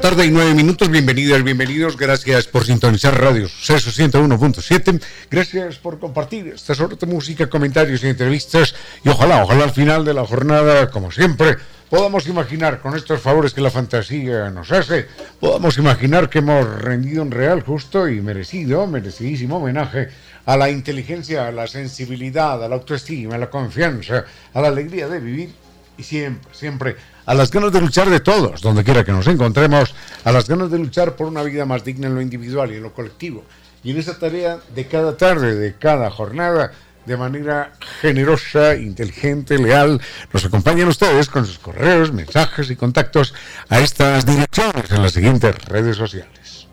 Tarde y nueve minutos, bienvenidas, bienvenidos, gracias por sintonizar Radio Suceso 101.7, gracias por compartir estas horas de música, comentarios y entrevistas. Y ojalá, ojalá al final de la jornada, como siempre, podamos imaginar con estos favores que la fantasía nos hace, podamos imaginar que hemos rendido un real, justo y merecido, merecidísimo homenaje a la inteligencia, a la sensibilidad, a la autoestima, a la confianza, a la alegría de vivir y siempre, siempre a las ganas de luchar de todos, donde quiera que nos encontremos, a las ganas de luchar por una vida más digna en lo individual y en lo colectivo. Y en esa tarea de cada tarde, de cada jornada, de manera generosa, inteligente, leal, nos acompañan ustedes con sus correos, mensajes y contactos a estas direcciones en las siguientes redes sociales.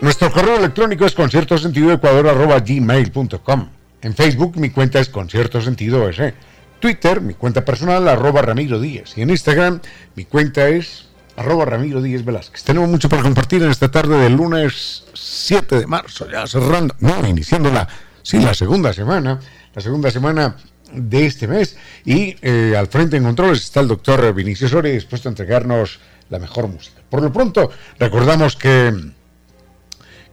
Nuestro correo electrónico es conciertosentidoecuador.gmail.com en Facebook mi cuenta es Concierto Sentido ese. Twitter, mi cuenta personal, arroba Ramiro Díaz. Y en Instagram, mi cuenta es arroba Ramiro Díaz Velázquez. Tenemos mucho para compartir en esta tarde del lunes 7 de marzo, ya cerrando, no, iniciando la, sí, la segunda semana, la segunda semana de este mes. Y eh, al frente en controles está el doctor Vinicio Soria, dispuesto a entregarnos la mejor música. Por lo pronto, recordamos que,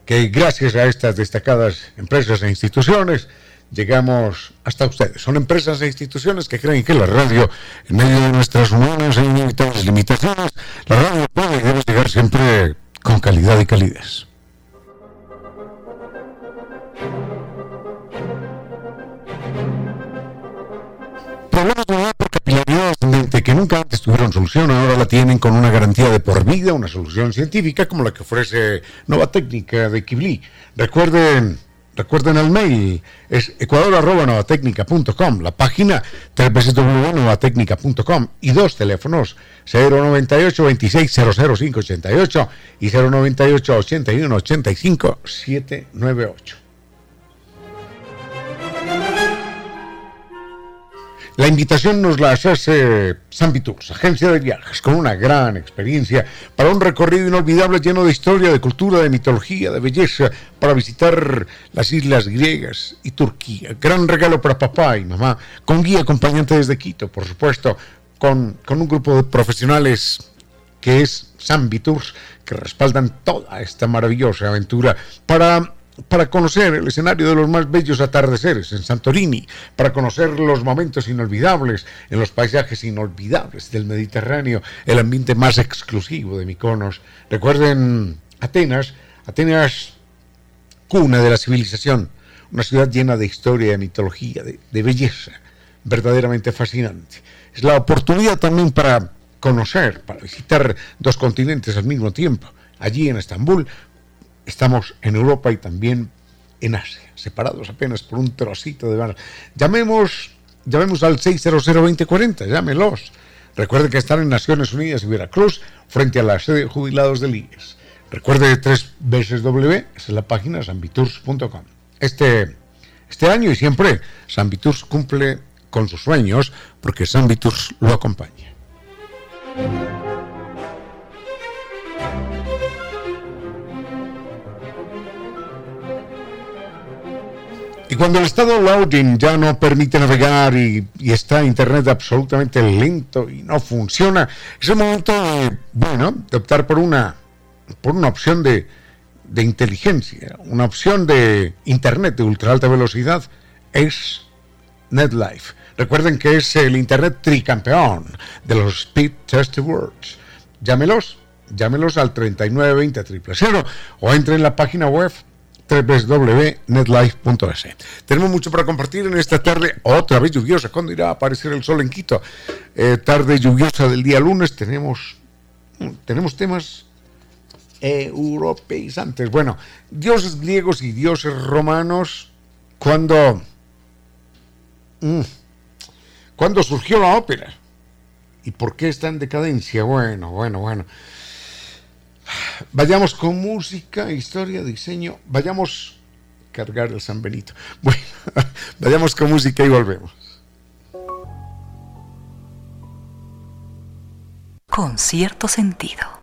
que gracias a estas destacadas empresas e instituciones, llegamos hasta ustedes. Son empresas e instituciones que creen que la radio, en medio de nuestras humanas e inevitables limitaciones, la radio puede y debe llegar siempre con calidad y calidez. Problemas de por capilaridad ascendente que nunca antes tuvieron solución, ahora la tienen con una garantía de por vida, una solución científica como la que ofrece Nova Técnica de Kibli. Recuerden Recuerden el mail, es ecuador.novatecnica.com, la página www.novatecnica.com y dos teléfonos, 098 26 588 y 098 81 85 798. La invitación nos la hace Sambitours, agencia de viajes, con una gran experiencia para un recorrido inolvidable lleno de historia, de cultura, de mitología, de belleza, para visitar las islas griegas y Turquía. Gran regalo para papá y mamá, con guía acompañante desde Quito, por supuesto, con, con un grupo de profesionales que es Sambitours, que respaldan toda esta maravillosa aventura para para conocer el escenario de los más bellos atardeceres en Santorini, para conocer los momentos inolvidables en los paisajes inolvidables del Mediterráneo, el ambiente más exclusivo de Mykonos. Recuerden Atenas, Atenas, cuna de la civilización, una ciudad llena de historia, de mitología, de, de belleza, verdaderamente fascinante. Es la oportunidad también para conocer, para visitar dos continentes al mismo tiempo. Allí en Estambul estamos en Europa y también en Asia, separados apenas por un trocito de mar. Llamemos, llamemos al 600-2040, llámelos. Recuerde que están en Naciones Unidas y Veracruz, frente a la sede de jubilados del IES. Recuerde tres veces W, esa es la página sambitours.com. Este, este año y siempre, Sambitours cumple con sus sueños porque Sambitours lo acompaña. Y cuando el estado loading ya no permite navegar y, está internet absolutamente lento y no funciona, es el momento bueno, de optar por una, por una opción de, de inteligencia, una opción de internet de ultra alta velocidad, es NetLife. Recuerden que es el internet tricampeón de los Speed Test Awards. Llámelos, llámelos al 3920 000 o entre en la página web www.netlife.es. Tenemos mucho para compartir en esta tarde, otra vez lluviosa. ¿Cuándo irá a aparecer el sol en Quito? Eh, tarde lluviosa del día lunes. Tenemos tenemos temas europeizantes. Bueno, dioses griegos y dioses romanos, cuando, mm, cuando surgió la ópera y por qué está en decadencia. Bueno, bueno, bueno. Vayamos con música, historia, diseño. Vayamos a cargar el San Benito. Bueno, vayamos con música y volvemos. Con cierto sentido.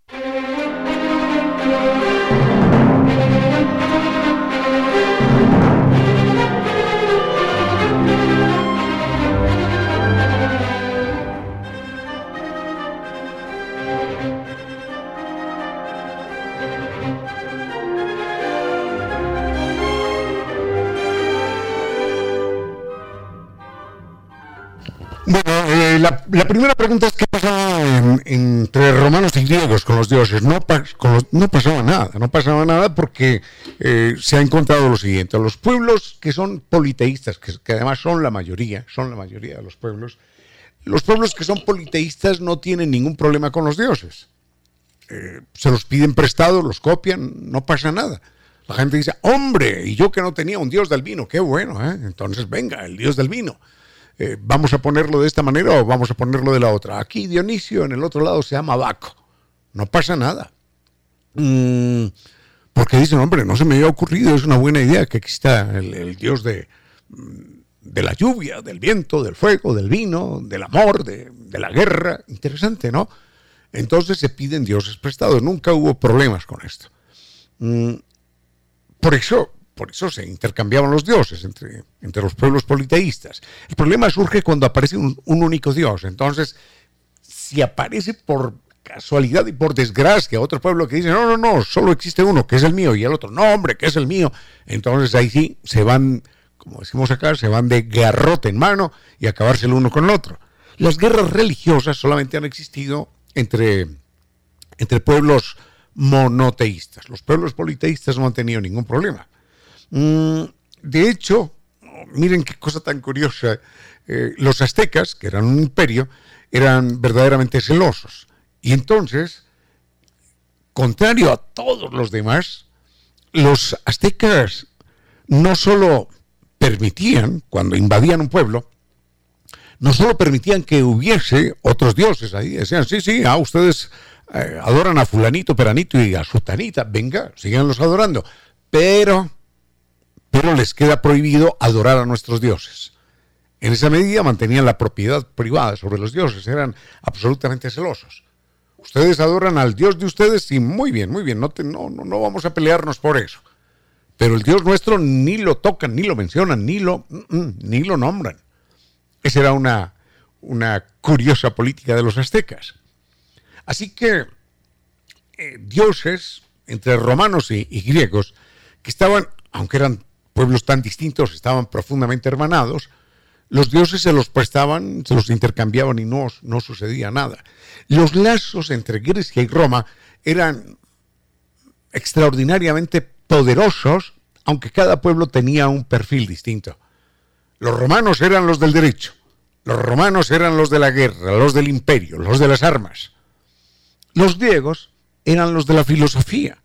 Eh, la, primera pregunta es qué pasaba entre romanos y griegos con los dioses. No, no pasaba nada, no pasaba nada porque eh, se ha encontrado lo siguiente. Los pueblos que son politeístas, que, además son la mayoría, son la mayoría de los pueblos, los pueblos que son politeístas no tienen ningún problema con los dioses. Eh, se los piden prestados, los copian, no pasa nada. La gente dice, hombre, y yo que no tenía un dios del vino, qué bueno, entonces venga, el dios del vino. Eh, vamos a ponerlo de esta manera o vamos a ponerlo de la otra. Aquí Dionisio, en el otro lado se llama Baco. No pasa nada. Mm, porque dicen, hombre, no se me había ocurrido, es una buena idea que exista el, dios de, de, la lluvia, del viento, del fuego, del vino, del amor, de, la guerra. Interesante, ¿no? Entonces se piden dioses prestados. Nunca hubo problemas con esto. Mm, por eso por eso se intercambiaban los dioses entre, entre los pueblos politeístas. El problema surge cuando aparece un, único dios. Entonces, si aparece por casualidad y por desgracia otro pueblo que dice, no, no, no, solo existe uno, que es el mío, y el otro, no, hombre, que es el mío, entonces ahí sí se van, como decimos acá, se van de garrote en mano y acabarse el uno con el otro. Las guerras religiosas solamente han existido entre, entre pueblos monoteístas. Los pueblos politeístas no han tenido ningún problema. Mm, de hecho, miren qué cosa tan curiosa, eh, los aztecas, que eran un imperio, eran verdaderamente celosos. Y entonces, contrario a todos los demás, los aztecas no solo permitían, cuando invadían un pueblo, no solo permitían que hubiese otros dioses ahí, decían, sí, sí, ah, ustedes eh, adoran a fulanito, peranito y a sutanita, venga, síganlos adorando, pero pero les queda prohibido adorar a nuestros dioses. En esa medida mantenían la propiedad privada sobre los dioses, eran absolutamente celosos. Ustedes adoran al Dios de ustedes y muy bien, muy bien, no, no, no, vamos a pelearnos por eso. Pero el Dios nuestro ni lo tocan, ni lo mencionan, ni lo, mm, mm, ni lo nombran. Esa era una, una curiosa política de los aztecas. Así que eh, dioses entre romanos y griegos que estaban, aunque eran pueblos tan distintos estaban profundamente hermanados, los dioses se los prestaban, se los intercambiaban y no, no sucedía nada. Los lazos entre Grecia y Roma eran extraordinariamente poderosos, aunque cada pueblo tenía un perfil distinto. Los romanos eran los del derecho, los romanos eran los de la guerra, los del imperio, los de las armas. Los griegos eran los de la filosofía,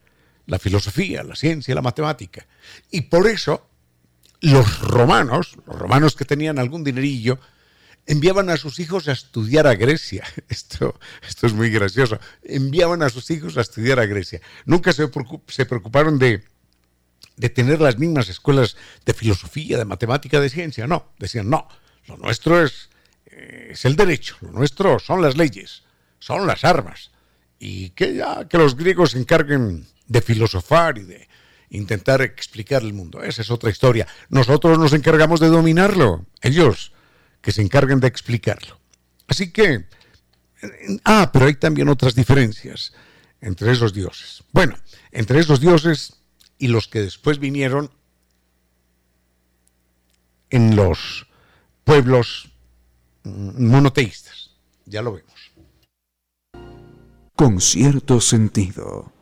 la filosofía, la ciencia, la matemática. Y por eso los romanos, los romanos que tenían algún dinerillo, enviaban a sus hijos a estudiar a Grecia. Esto, esto es muy gracioso. Enviaban a sus hijos a estudiar a Grecia. Nunca se, preocuparon de, de tener las mismas escuelas de filosofía, de matemática, de ciencia. No, decían, no, lo nuestro es, eh, es el derecho, lo nuestro son las leyes, son las armas. Y que ya que los griegos se encarguen de filosofar y de intentar explicar el mundo. Esa es otra historia. Nosotros nos encargamos de dominarlo, ellos que se encarguen de explicarlo. Así que, ah, pero hay también otras diferencias entre esos dioses. Bueno, entre esos dioses y los que después vinieron en los pueblos mm, monoteístas. Ya lo vemos. Con cierto sentido.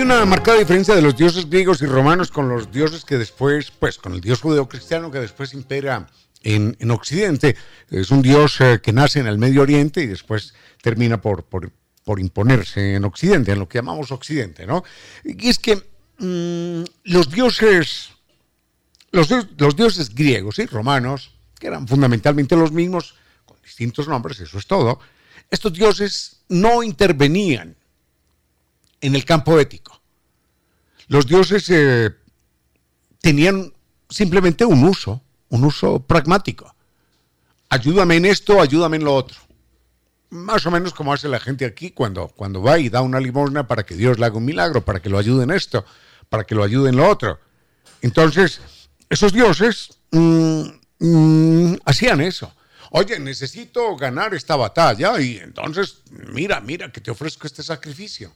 Una marcada diferencia de los dioses griegos y romanos con los dioses que después, pues con el dios judeocristiano que después impera en, en Occidente. Es un dios eh, que nace en el Medio Oriente y después termina por, imponerse en Occidente, en lo que llamamos Occidente, ¿no? Y es que mmm, los dioses, los dioses griegos y romanos, que eran fundamentalmente los mismos, con distintos nombres, eso es todo, estos dioses no intervenían en el campo ético. Los dioses eh, tenían simplemente un uso, un uso pragmático. Ayúdame en esto, ayúdame en lo otro. Más o menos como hace la gente aquí cuando, cuando va y da una limosna para que Dios le haga un milagro, para que lo ayude en esto, para que lo ayude en lo otro. Entonces, esos dioses mmm, hacían eso. Oye, necesito ganar esta batalla y entonces, mira, mira que te ofrezco este sacrificio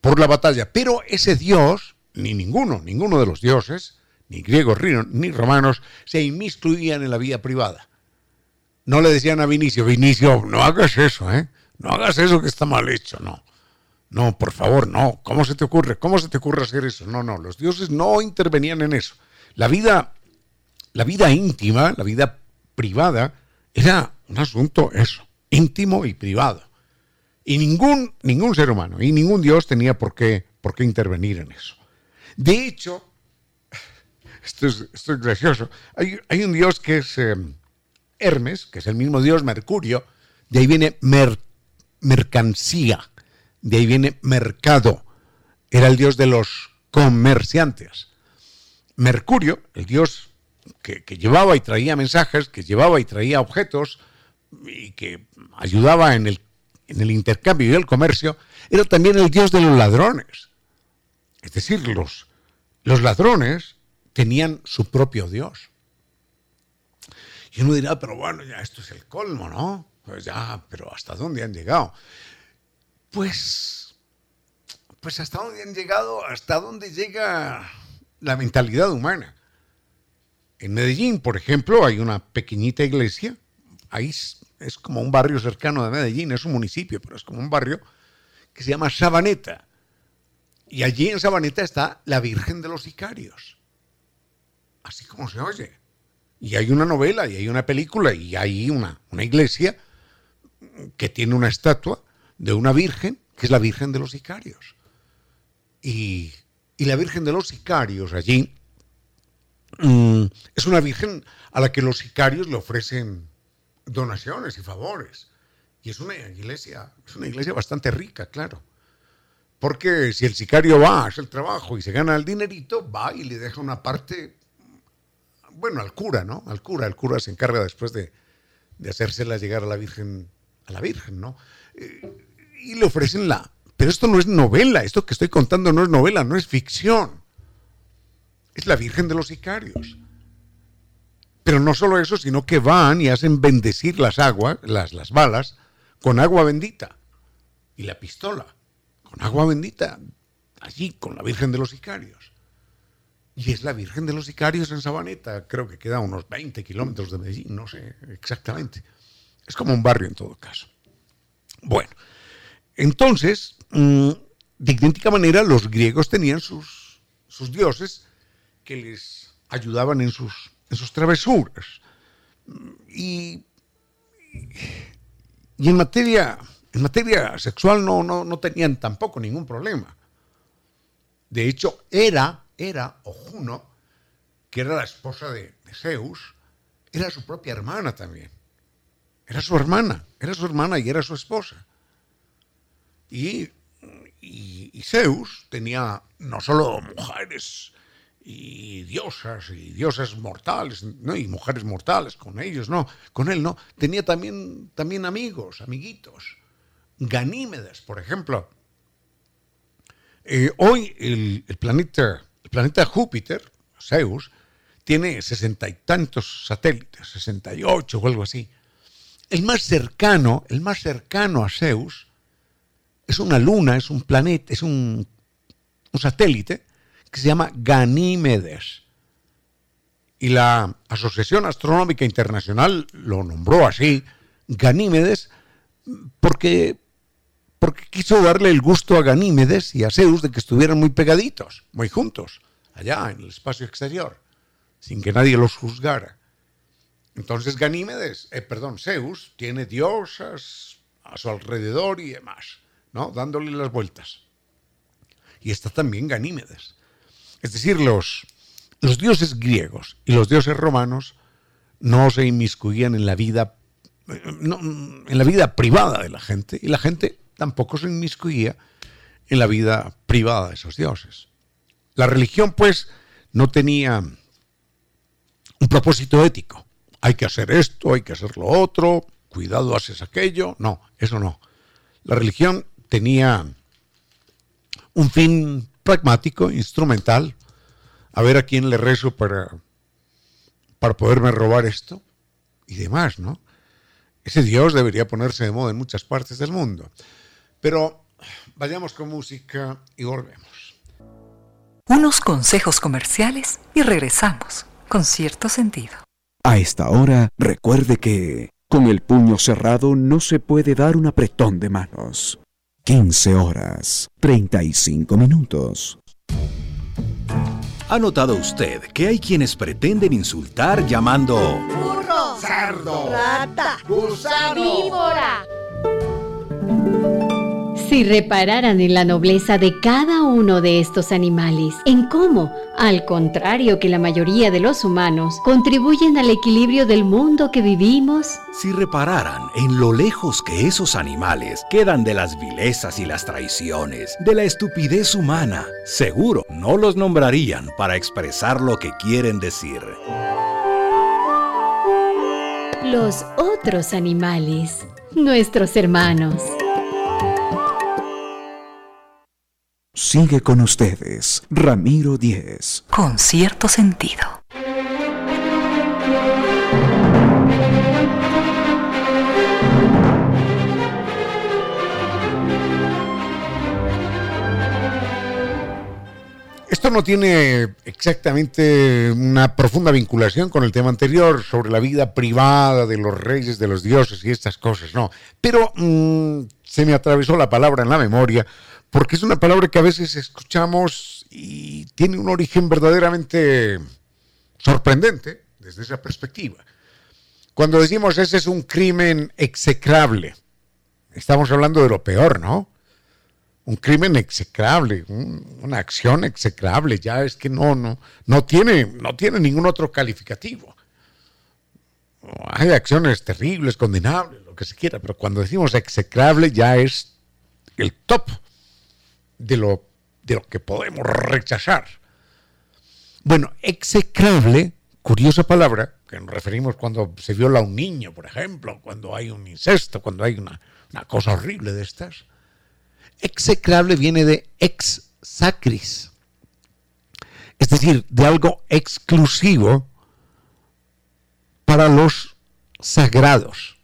por la batalla. Pero ese dios, ni ninguno, ninguno de los dioses, ni griegos ni romanos, se inmiscuían en la vida privada. No le decían a Vinicio, Vinicio, no hagas eso, ¿eh? No hagas eso que está mal hecho, no. No, por favor, no. ¿Cómo se te ocurre? ¿Cómo se te ocurre hacer eso? No, no, los dioses no intervenían en eso. La vida, la vida íntima, la vida privada, era un asunto eso, íntimo y privado. Y ningún, ningún ser humano y ningún Dios tenía por qué, por qué intervenir en eso. De hecho, esto es, gracioso, hay, hay, un Dios que es eh, Hermes, que es el mismo Dios Mercurio, de ahí viene mer, mercancía, de ahí viene mercado, era el Dios de los comerciantes. Mercurio, el Dios que, que llevaba y traía mensajes, que llevaba y traía objetos y que ayudaba en el en el intercambio y el comercio, era también el dios de los ladrones. Es decir, los, los ladrones tenían su propio dios. Y uno dirá, pero bueno, ya esto es el colmo, ¿no? Pues ya, pero ¿hasta dónde han llegado? Pues, pues hasta dónde han llegado, hasta dónde llega la mentalidad humana. En Medellín, por ejemplo, hay una pequeñita iglesia, ahí es como un barrio cercano de Medellín, es un municipio, pero es como un barrio que se llama Sabaneta. Y allí en Sabaneta está la Virgen de los Sicarios. Así como se oye. Y hay una novela, y hay una película, y hay una, una iglesia que tiene una estatua de una virgen, que es la Virgen de los Sicarios. Y, y la Virgen de los Sicarios allí mmm, es una virgen a la que los sicarios le ofrecen donaciones y favores. Y es una iglesia, es una iglesia bastante rica, claro. Porque si el sicario va, hace el trabajo y se gana el dinerito, va y le deja una parte, bueno, al cura, ¿no? Al cura, el cura se encarga después de, de hacérsela llegar a la Virgen, a la Virgen, ¿no? Eh, y le ofrecen la... Pero esto no es novela, esto que estoy contando no es novela, no es ficción. Es la Virgen de los Sicarios. Pero no solo eso, sino que van y hacen bendecir las aguas, las, las balas, con agua bendita. Y la pistola, con agua bendita, allí, con la Virgen de los Sicarios. Y es la Virgen de los Sicarios en Sabaneta, creo que queda unos 20 kilómetros de Medellín, no sé exactamente. Es como un barrio en todo caso. Bueno, entonces, mmm, de idéntica manera, los griegos tenían sus, sus dioses que les ayudaban en sus en sus travesuras. Y, y en, materia, en materia sexual no, no, no tenían tampoco ningún problema. De hecho, era, era, o Juno, que era la esposa de, de Zeus, era su propia hermana también. Era su hermana, era su hermana y era su esposa. Y, y, y Zeus tenía no solo mujeres y diosas y diosas mortales, ¿no? y mujeres mortales con ellos, no, con él no. Tenía también, también amigos, amiguitos. Ganímedes, por ejemplo. Eh, hoy el, el, planeta, el planeta Júpiter, Zeus, tiene sesenta y tantos satélites, sesenta y ocho o algo así. El más cercano, el más cercano a Zeus, es una luna, es un planeta, es un, un satélite que se llama Ganímedes. Y la Asociación Astronómica Internacional lo nombró así, Ganímedes, porque, porque quiso darle el gusto a Ganímedes y a Zeus de que estuvieran muy pegaditos, muy juntos, allá en el espacio exterior, sin que nadie los juzgara. Entonces Ganímedes, eh, perdón, Zeus, tiene diosas a su alrededor y demás, ¿no? Dándole las vueltas. Y está también Ganímedes. Es decir, los, dioses griegos y los dioses romanos no se inmiscuían en la vida en la vida privada de la gente y la gente tampoco se inmiscuía en la vida privada de esos dioses. La religión, pues, no tenía un propósito ético. Hay que hacer esto, hay que hacer lo otro, cuidado, haces aquello. No, eso no. La religión tenía un fin pragmático, instrumental. A ver a quién le rezo para, para poderme robar esto y demás, ¿no? Ese Dios debería ponerse de moda en muchas partes del mundo. Pero vayamos con música y volvemos. Unos consejos comerciales y regresamos con cierto sentido. A esta hora, recuerde que con el puño cerrado no se puede dar un apretón de manos. 15 horas, 35 minutos. ¿Ha notado usted que hay quienes pretenden insultar llamando cerdo, rata, gusano, víbora. Si repararan en la nobleza de cada uno de estos animales, en cómo, al contrario que la mayoría de los humanos, contribuyen al equilibrio del mundo que vivimos, si repararan en lo lejos que esos animales quedan de las vilezas y las traiciones, de la estupidez humana, seguro no los nombrarían para expresar lo que quieren decir. Los otros animales, nuestros hermanos. Sigue con ustedes, Ramiro Díez. Con cierto sentido. Esto no tiene exactamente una profunda vinculación con el tema anterior sobre la vida privada de los reyes, de los dioses y estas cosas, no. Pero mm, se me atravesó la palabra en la memoria porque es una palabra que a veces escuchamos y tiene un origen verdaderamente sorprendente desde esa perspectiva. Cuando decimos ese es un crimen execrable, estamos hablando de lo peor, ¿no? un crimen execrable, una acción execrable, ya es que no, no, no tiene, no tiene ningún otro calificativo. Hay acciones terribles, condenables, lo que se quiera, pero cuando decimos execrable ya es el top de lo, de lo que podemos rechazar. Bueno, execrable, curiosa palabra, que nos referimos cuando se viola a un niño, por ejemplo, cuando hay un incesto, cuando hay una, una cosa horrible de estas Execrable viene de ex sacris, es decir, de algo exclusivo para los sagrados.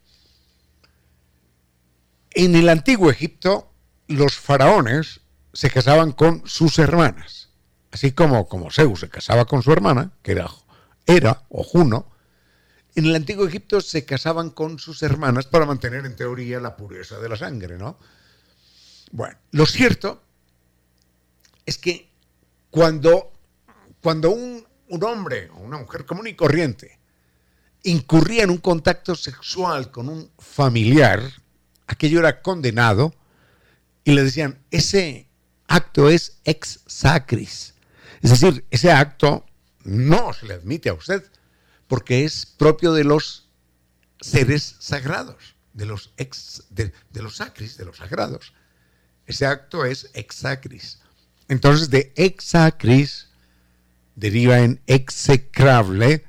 En el antiguo Egipto, los faraones se casaban con sus hermanas, así como, como Zeus se casaba con su hermana, que era, o Juno, en el antiguo Egipto se casaban con sus hermanas para mantener en teoría la pureza de la sangre, ¿no? Bueno, lo cierto es que cuando, cuando un, un hombre o una mujer común y corriente incurría en un contacto sexual con un familiar, aquello era condenado y le decían, ese acto es ex sacris. Es decir, ese acto no se le admite a usted porque es propio de los seres sagrados, de los ex, de, los sacris, de los sagrados. Ese acto es exacris. Entonces, de exacris deriva en execrable,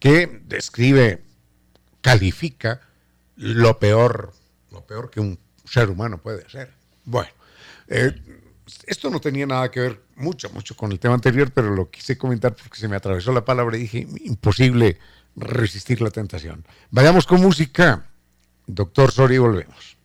que describe, califica lo peor, lo peor que un ser humano puede hacer. Bueno, eh, esto no tenía nada que ver mucho, mucho con el tema anterior, pero lo quise comentar porque se me atravesó la palabra y dije, imposible resistir la tentación. Vayamos con música. Doctor Sori, volvemos.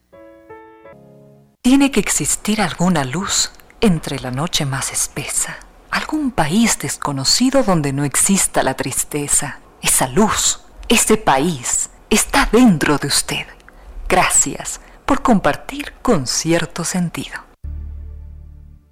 Tiene que existir alguna luz entre la noche más espesa, algún país desconocido donde no exista la tristeza. Esa luz, ese país, está dentro de usted. Gracias por compartir con cierto sentido.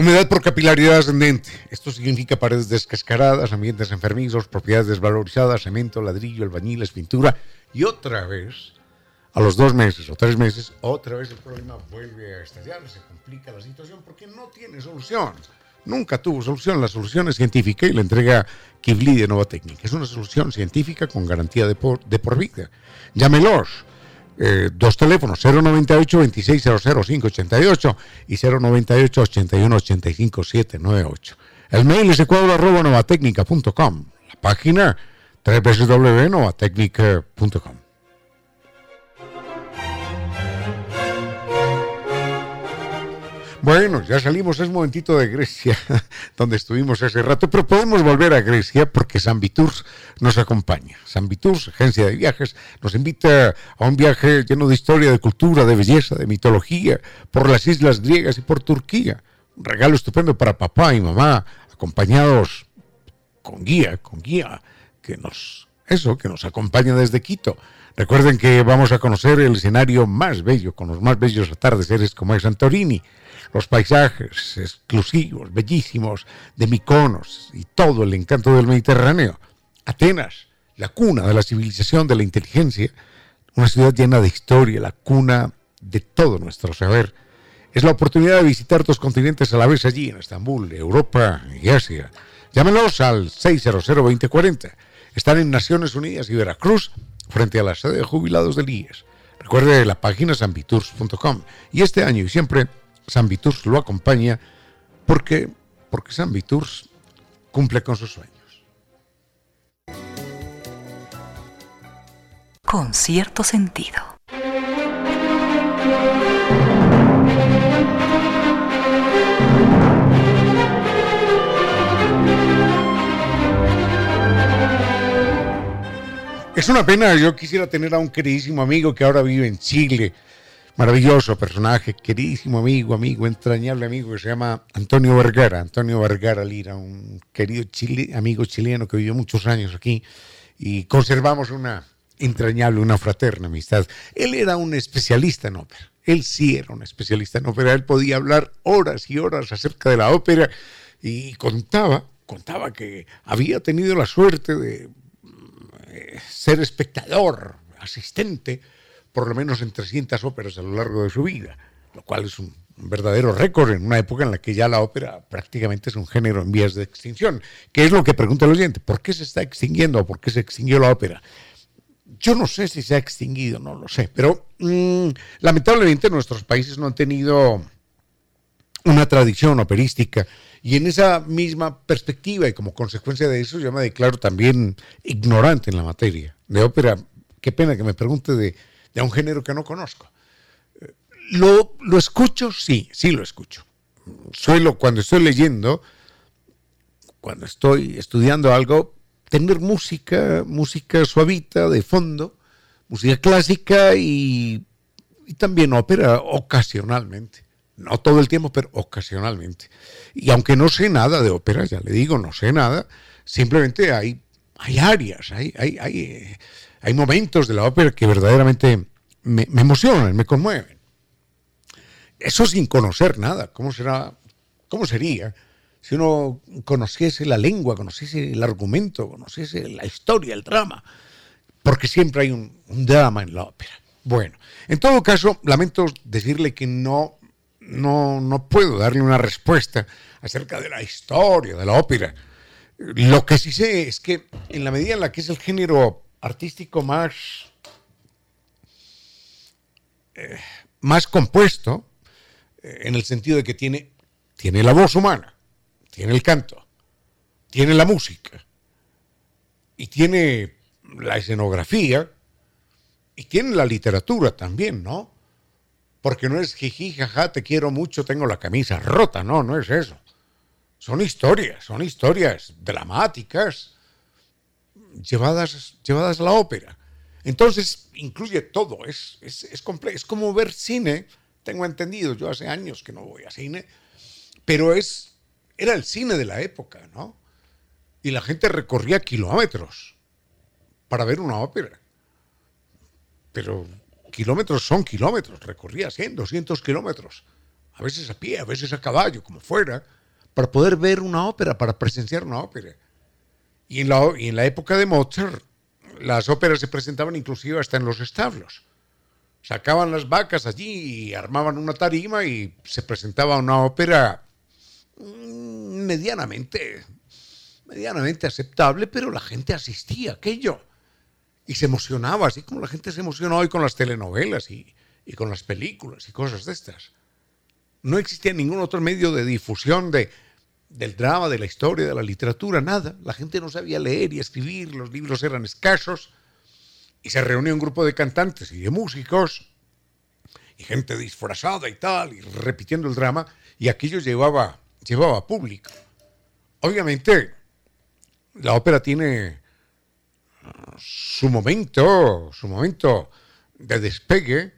Humedad por capilaridad ascendente. Esto significa paredes descascaradas, ambientes enfermizos, propiedades desvalorizadas, cemento, ladrillo, albañiles, pintura. Y otra vez, a los dos meses o tres meses, otra vez el problema vuelve a estallar, se complica la situación porque no tiene solución. Nunca tuvo solución. La solución es científica y la entrega Kivli de Nova Técnica. Es una solución científica con garantía de por, de por vida. Llámelos eh, dos teléfonos, 098 2600 588 y 098 81 85 798. El mail es ecuador.novatecnica.com. La página www.novatecnica.com. Bueno, ya salimos, es momentito de Grecia, donde estuvimos hace rato, pero podemos volver a Grecia porque San Viturs nos acompaña. San Viturs, agencia de viajes, nos invita a un viaje lleno de historia, de cultura, de belleza, de mitología, por las islas griegas y por Turquía. Un regalo estupendo para papá y mamá, acompañados con guía, con guía, que nos, eso, que nos acompaña desde Quito. Recuerden que vamos a conocer el escenario más bello, con los más bellos atardeceres como es Santorini los paisajes exclusivos, bellísimos de Miconos y todo el encanto del Mediterráneo. Atenas, la cuna de la civilización, de la inteligencia, una ciudad llena de historia, la cuna de todo nuestro saber. Es la oportunidad de visitar dos continentes a la vez allí, en Estambul, Europa y Asia. Llámenos al 600-2040. Están en Naciones Unidas y Veracruz, frente a la sede de jubilados del IES. Recuerde la página sambitours.com. Y este año y siempre San Viturs lo acompaña porque, porque San Viturs cumple con sus sueños. Con cierto sentido. Es una pena, yo quisiera tener a un queridísimo amigo que ahora vive en Chile, maravilloso personaje, queridísimo amigo, amigo, entrañable amigo que se llama Antonio Vergara, Antonio Vergara Lira, un querido amigo chileno que vivió muchos años aquí y conservamos una entrañable, una fraterna amistad. Él era un especialista en ópera, él sí era un especialista en ópera, él podía hablar horas y horas acerca de la ópera y contaba, contaba que había tenido la suerte de eh, ser espectador, asistente, por lo menos en 300 óperas a lo largo de su vida, lo cual es un, verdadero récord en una época en la que ya la ópera prácticamente es un género en vías de extinción. ¿Qué es lo que pregunta el oyente? ¿Por qué se está extinguiendo o por qué se extinguió la ópera? Yo no sé si se ha extinguido, no lo sé, pero mm, lamentablemente nuestros países no han tenido una tradición operística y en esa misma perspectiva y como consecuencia de eso yo me declaro también ignorante en la materia de ópera. Qué pena que me pregunte de, de un género que no conozco. ¿Lo, ¿Lo escucho? Sí, sí lo escucho. Suelo, cuando estoy leyendo, cuando estoy estudiando algo, tener música, música suavita de fondo, música clásica y, también ópera ocasionalmente. No todo el tiempo, pero ocasionalmente. Y aunque no sé nada de ópera, ya le digo, no sé nada, simplemente hay, hay áreas, hay, hay, hay, hay momentos de la ópera que verdaderamente me, emocionan, me conmueven. Eso sin conocer nada. ¿Cómo será? ¿Cómo sería si uno conociese la lengua, conociese el argumento, conociese la historia, el drama? Porque siempre hay un, drama en la ópera. Bueno, en todo caso, lamento decirle que no, no, no puedo darle una respuesta acerca de la historia de la ópera. Lo que sí sé es que en la medida en la que es el género artístico más, eh, más compuesto, eh, en el sentido de que tiene, tiene la voz humana, tiene el canto, tiene la música, y tiene la escenografía, y tiene la literatura también, ¿no? porque no es jiji, jaja, te quiero mucho, tengo la camisa rota, no, no es eso. Son historias, son historias dramáticas llevadas, llevadas a la ópera. Entonces, incluye todo, es, es, es, es como ver cine, tengo entendido, yo hace años que no voy a cine, pero es, era el cine de la época, ¿no? Y la gente recorría kilómetros para ver una ópera. Pero kilómetros son kilómetros, recorría 100, 200 kilómetros, a veces a pie, a veces a caballo, como fuera, para poder ver una ópera, para presenciar una ópera. Y en la, y en la época de Mozart, las óperas se presentaban inclusive hasta en los establos. Sacaban las vacas allí y armaban una tarima y se presentaba una ópera mm, medianamente, medianamente aceptable, pero la gente asistía a aquello y se emocionaba, así como la gente se emociona hoy con las telenovelas y, y con las películas y cosas de estas. No existía ningún otro medio de difusión de, del drama, de la historia, de la literatura, nada. La gente no sabía leer y escribir, los libros eran escasos. Y se reunió un grupo de cantantes y de músicos y gente disfrazada y tal, y repitiendo el drama, y aquello llevaba, llevaba público. Obviamente, la ópera tiene su momento, su momento de despegue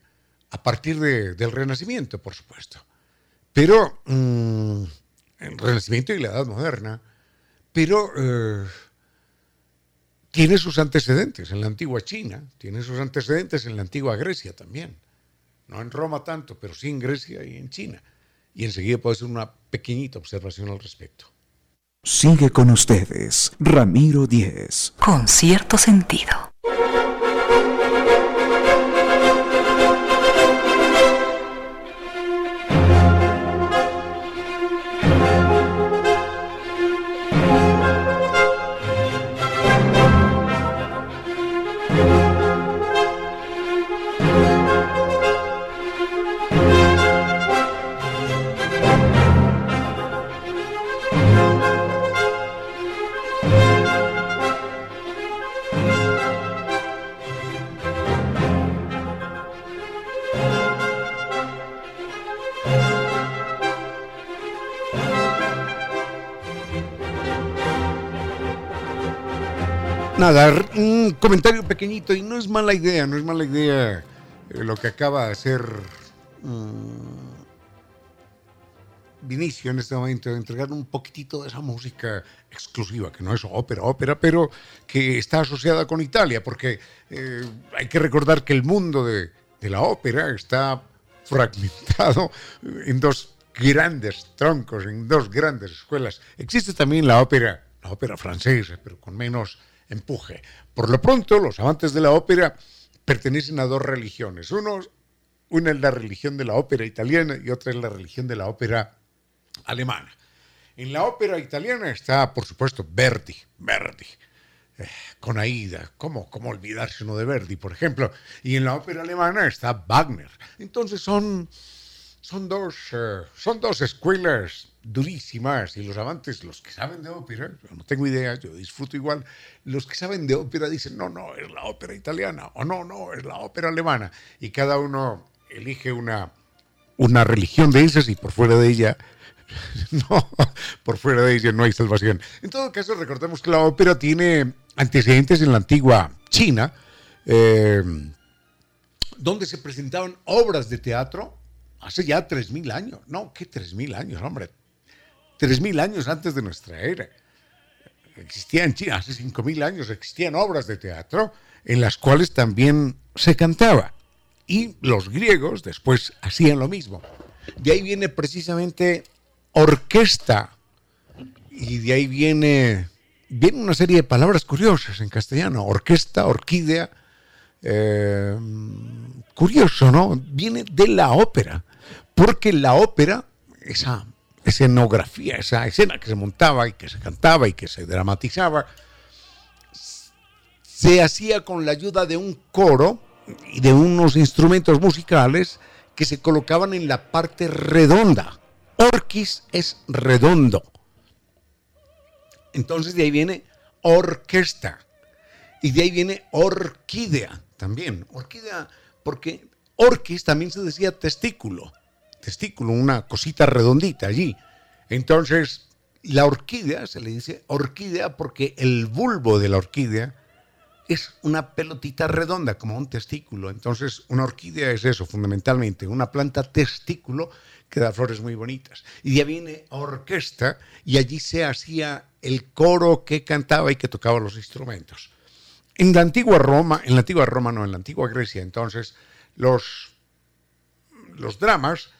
a partir del Renacimiento, por supuesto. Pero mm, el Renacimiento y la Edad Moderna, pero eh, tiene sus antecedentes en la antigua China, tiene sus antecedentes en la antigua Grecia también. No en Roma tanto, pero sí en Grecia y en China. Y enseguida puedo hacer una pequeñita observación al respecto. Sigue con ustedes, Ramiro Díez. Con cierto sentido. Comentario pequeñito y no es mala idea, no es mala idea eh, lo que acaba de hacer mm, Vinicio en este momento, de entregar un poquitito de esa música exclusiva, que no es ópera, ópera, pero que está asociada con Italia, porque eh, hay que recordar que el mundo de, de la ópera está fragmentado en dos grandes troncos, en dos grandes escuelas. Existe también la ópera, la ópera francesa, pero con menos empuje. Por lo pronto, los amantes de la ópera pertenecen a dos religiones. Uno, una es la religión de la ópera italiana y otra es la religión de la ópera alemana. En la ópera italiana está, por supuesto, Verdi, Verdi, eh, con Aida. ¿Cómo, ¿Cómo olvidarse uno de Verdi, por ejemplo? Y en la ópera alemana está Wagner. Entonces son, son, dos, eh, son dos escuelas durísimas y los amantes, los que saben de ópera, no tengo idea, yo disfruto igual, los que saben de ópera dicen, no, no, es la ópera italiana, o no, no, es la ópera alemana, y cada uno elige una, una religión de esas y por fuera de ella, no, por fuera de ella no hay salvación. En todo caso, recordemos que la ópera tiene antecedentes en la antigua China, eh, donde se presentaban obras de teatro hace ya 3.000 años. No, ¿qué 3.000 años, hombre? 3.000 años antes de nuestra era. Existían en China, hace 5.000 años, existían obras de teatro en las cuales también se cantaba. Y los griegos después hacían lo mismo. De ahí viene precisamente orquesta. Y de ahí viene, viene una serie de palabras curiosas en castellano. Orquesta, orquídea. Eh, curioso, ¿no? Viene de la ópera. Porque la ópera, esa escenografía, esa escena que se montaba y que se cantaba y que se dramatizaba, se hacía con la ayuda de un coro y de unos instrumentos musicales que se colocaban en la parte redonda. Orquis es redondo. Entonces de ahí viene orquesta. Y de ahí viene orquídea también. Orquídea porque orquis también se decía testículo, testículo, una cosita redondita allí. Entonces, la orquídea se le dice orquídea porque el bulbo de la orquídea es una pelotita redonda, como un testículo. Entonces, una orquídea es eso, fundamentalmente, una planta testículo que da flores muy bonitas. Y ya viene orquesta y allí se hacía el coro que cantaba y que tocaba los instrumentos. En la antigua Roma, en la antigua Roma no, en la antigua Grecia, entonces, los, los dramas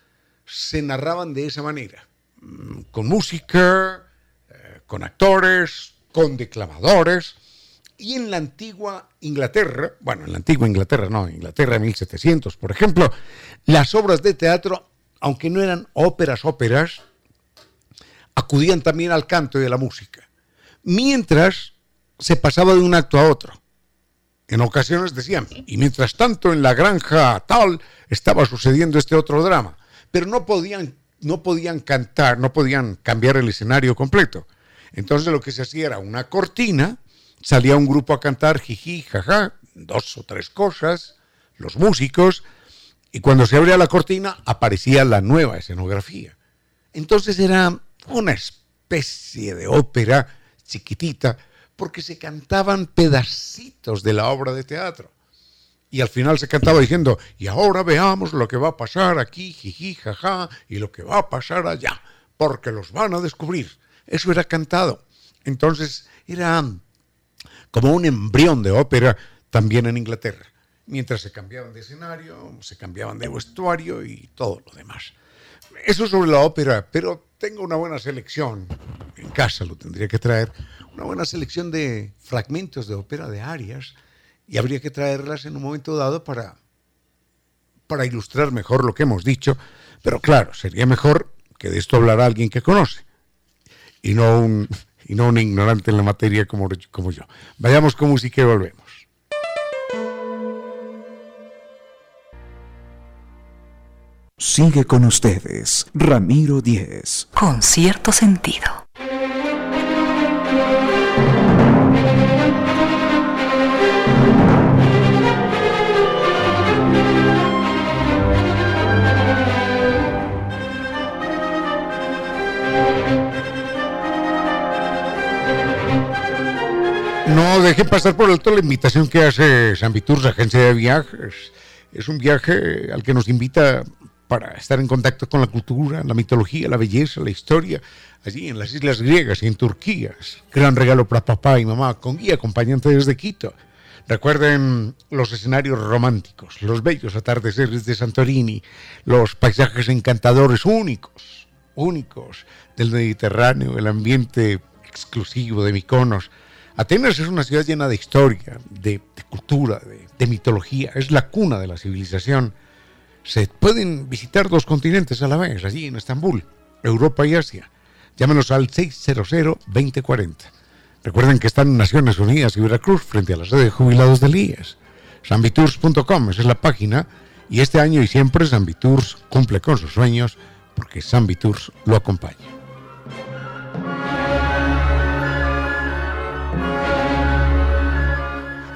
se narraban de esa manera, mm, con música, eh, con actores, con declamadores, y en la antigua Inglaterra, bueno, en la antigua Inglaterra, no, Inglaterra de 1700, por ejemplo, las obras de teatro, aunque no eran óperas, óperas, acudían también al canto y a la música, mientras se pasaba de un acto a otro. En ocasiones decían, y mientras tanto en la granja tal estaba sucediendo este otro drama, pero no podían, no podían cantar, no podían cambiar el escenario completo. Entonces lo que se hacía era una cortina, salía un grupo a cantar jiji, jaja, dos o tres cosas, los músicos, y cuando se abría la cortina aparecía la nueva escenografía. Entonces era una especie de ópera chiquitita, porque se cantaban pedacitos de la obra de teatro. Y al final se cantaba diciendo, y ahora veamos lo que va a pasar aquí, jiji, jaja, y lo que va a pasar allá, porque los van a descubrir. Eso era cantado. Entonces era como un embrión de ópera también en Inglaterra. Mientras se cambiaban de escenario, se cambiaban de vestuario y todo lo demás. Eso sobre la ópera, pero tengo una buena selección. En casa lo tendría que traer una buena selección de fragmentos de ópera de arias y habría que traerlas en un momento dado para, para ilustrar mejor lo que hemos dicho, pero claro, sería mejor que de esto hablara alguien que conoce y no un, y no un ignorante en la materia como, como yo. Vayamos con música y volvemos. Sigue con ustedes, Ramiro Díez. Con cierto sentido. No dejen pasar por alto la invitación que hace San Viturs, agencia de viajes. Es un viaje al que nos invita para estar en contacto con la cultura, la mitología, la belleza, la historia, allí en las islas griegas y en Turquía. Gran regalo para papá y mamá, con guía acompañante desde Quito. Recuerden los escenarios románticos, los bellos atardeceres de Santorini, los paisajes encantadores únicos, únicos del Mediterráneo, el ambiente exclusivo de Miconos Atenas es una ciudad llena de historia, de, cultura, de, mitología, es la cuna de la civilización. Se pueden visitar dos continentes a la vez, allí en Estambul, Europa y Asia. Llámenos al 600-2040. Recuerden que están Naciones Unidas y Veracruz frente a la sede de jubilados del IES. Sanvitours.com, esa es la página. Y este año y siempre Sanvitours cumple con sus sueños porque Sanvitours lo acompaña.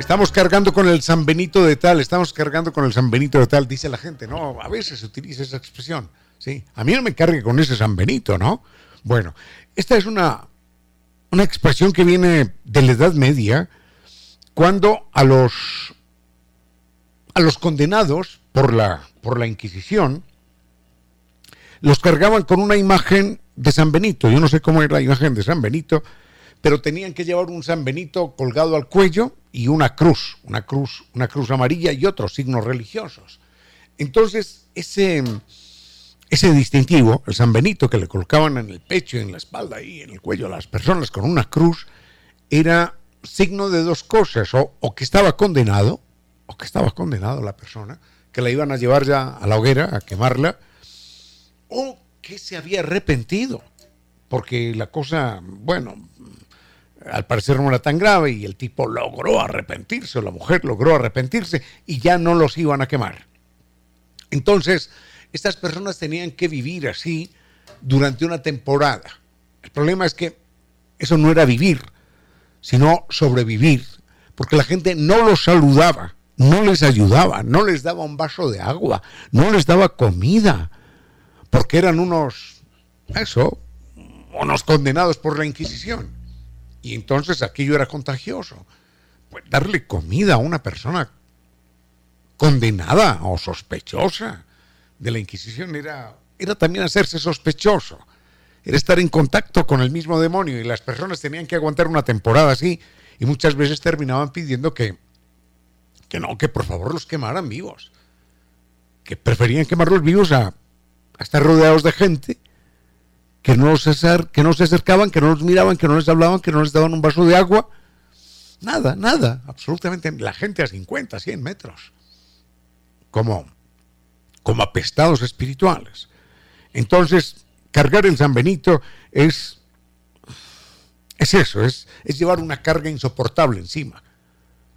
Estamos cargando con el San Benito de tal, estamos cargando con el San Benito de tal, dice la gente, ¿no? A veces se utiliza esa expresión, ¿sí? A mí no me cargue con ese San Benito, ¿no? Bueno, esta es una, una expresión que viene de la Edad Media, cuando a los, a los condenados por la, por la Inquisición, los cargaban con una imagen de San Benito. Yo no sé cómo era la imagen de San Benito, pero tenían que llevar un San Benito colgado al cuello y una cruz, una cruz, una cruz amarilla y otros signos religiosos. Entonces, ese, ese distintivo, el San Benito que le colocaban en el pecho, en la espalda y en el cuello a las personas con una cruz, era signo de dos cosas, o, o que estaba condenado, o que estaba condenado la persona, que la iban a llevar ya a la hoguera, a quemarla, o que se había arrepentido, porque la cosa, bueno, al parecer no era tan grave y el tipo logró arrepentirse, o la mujer logró arrepentirse y ya no los iban a quemar. Entonces, estas personas tenían que vivir así durante una temporada. El problema es que eso no era vivir, sino sobrevivir, porque la gente no los saludaba no les ayudaba, no les daba un vaso de agua, no les daba comida, porque eran unos, eso, unos condenados por la Inquisición. Y entonces aquello era contagioso. Pues darle comida a una persona condenada o sospechosa de la Inquisición era, era también hacerse sospechoso. Era estar en contacto con el mismo demonio y las personas tenían que aguantar una temporada así y muchas veces terminaban pidiendo que, que no, que por favor los quemaran vivos. Que preferían quemarlos vivos a, estar rodeados de gente que no, se, que no se acercaban, que no los miraban, que no les hablaban, que no les daban un vaso de agua. Nada, nada, absolutamente. La gente a 50, 100 metros. Como, como apestados espirituales. Entonces, cargar el San Benito es, es eso, es, es llevar una carga insoportable encima.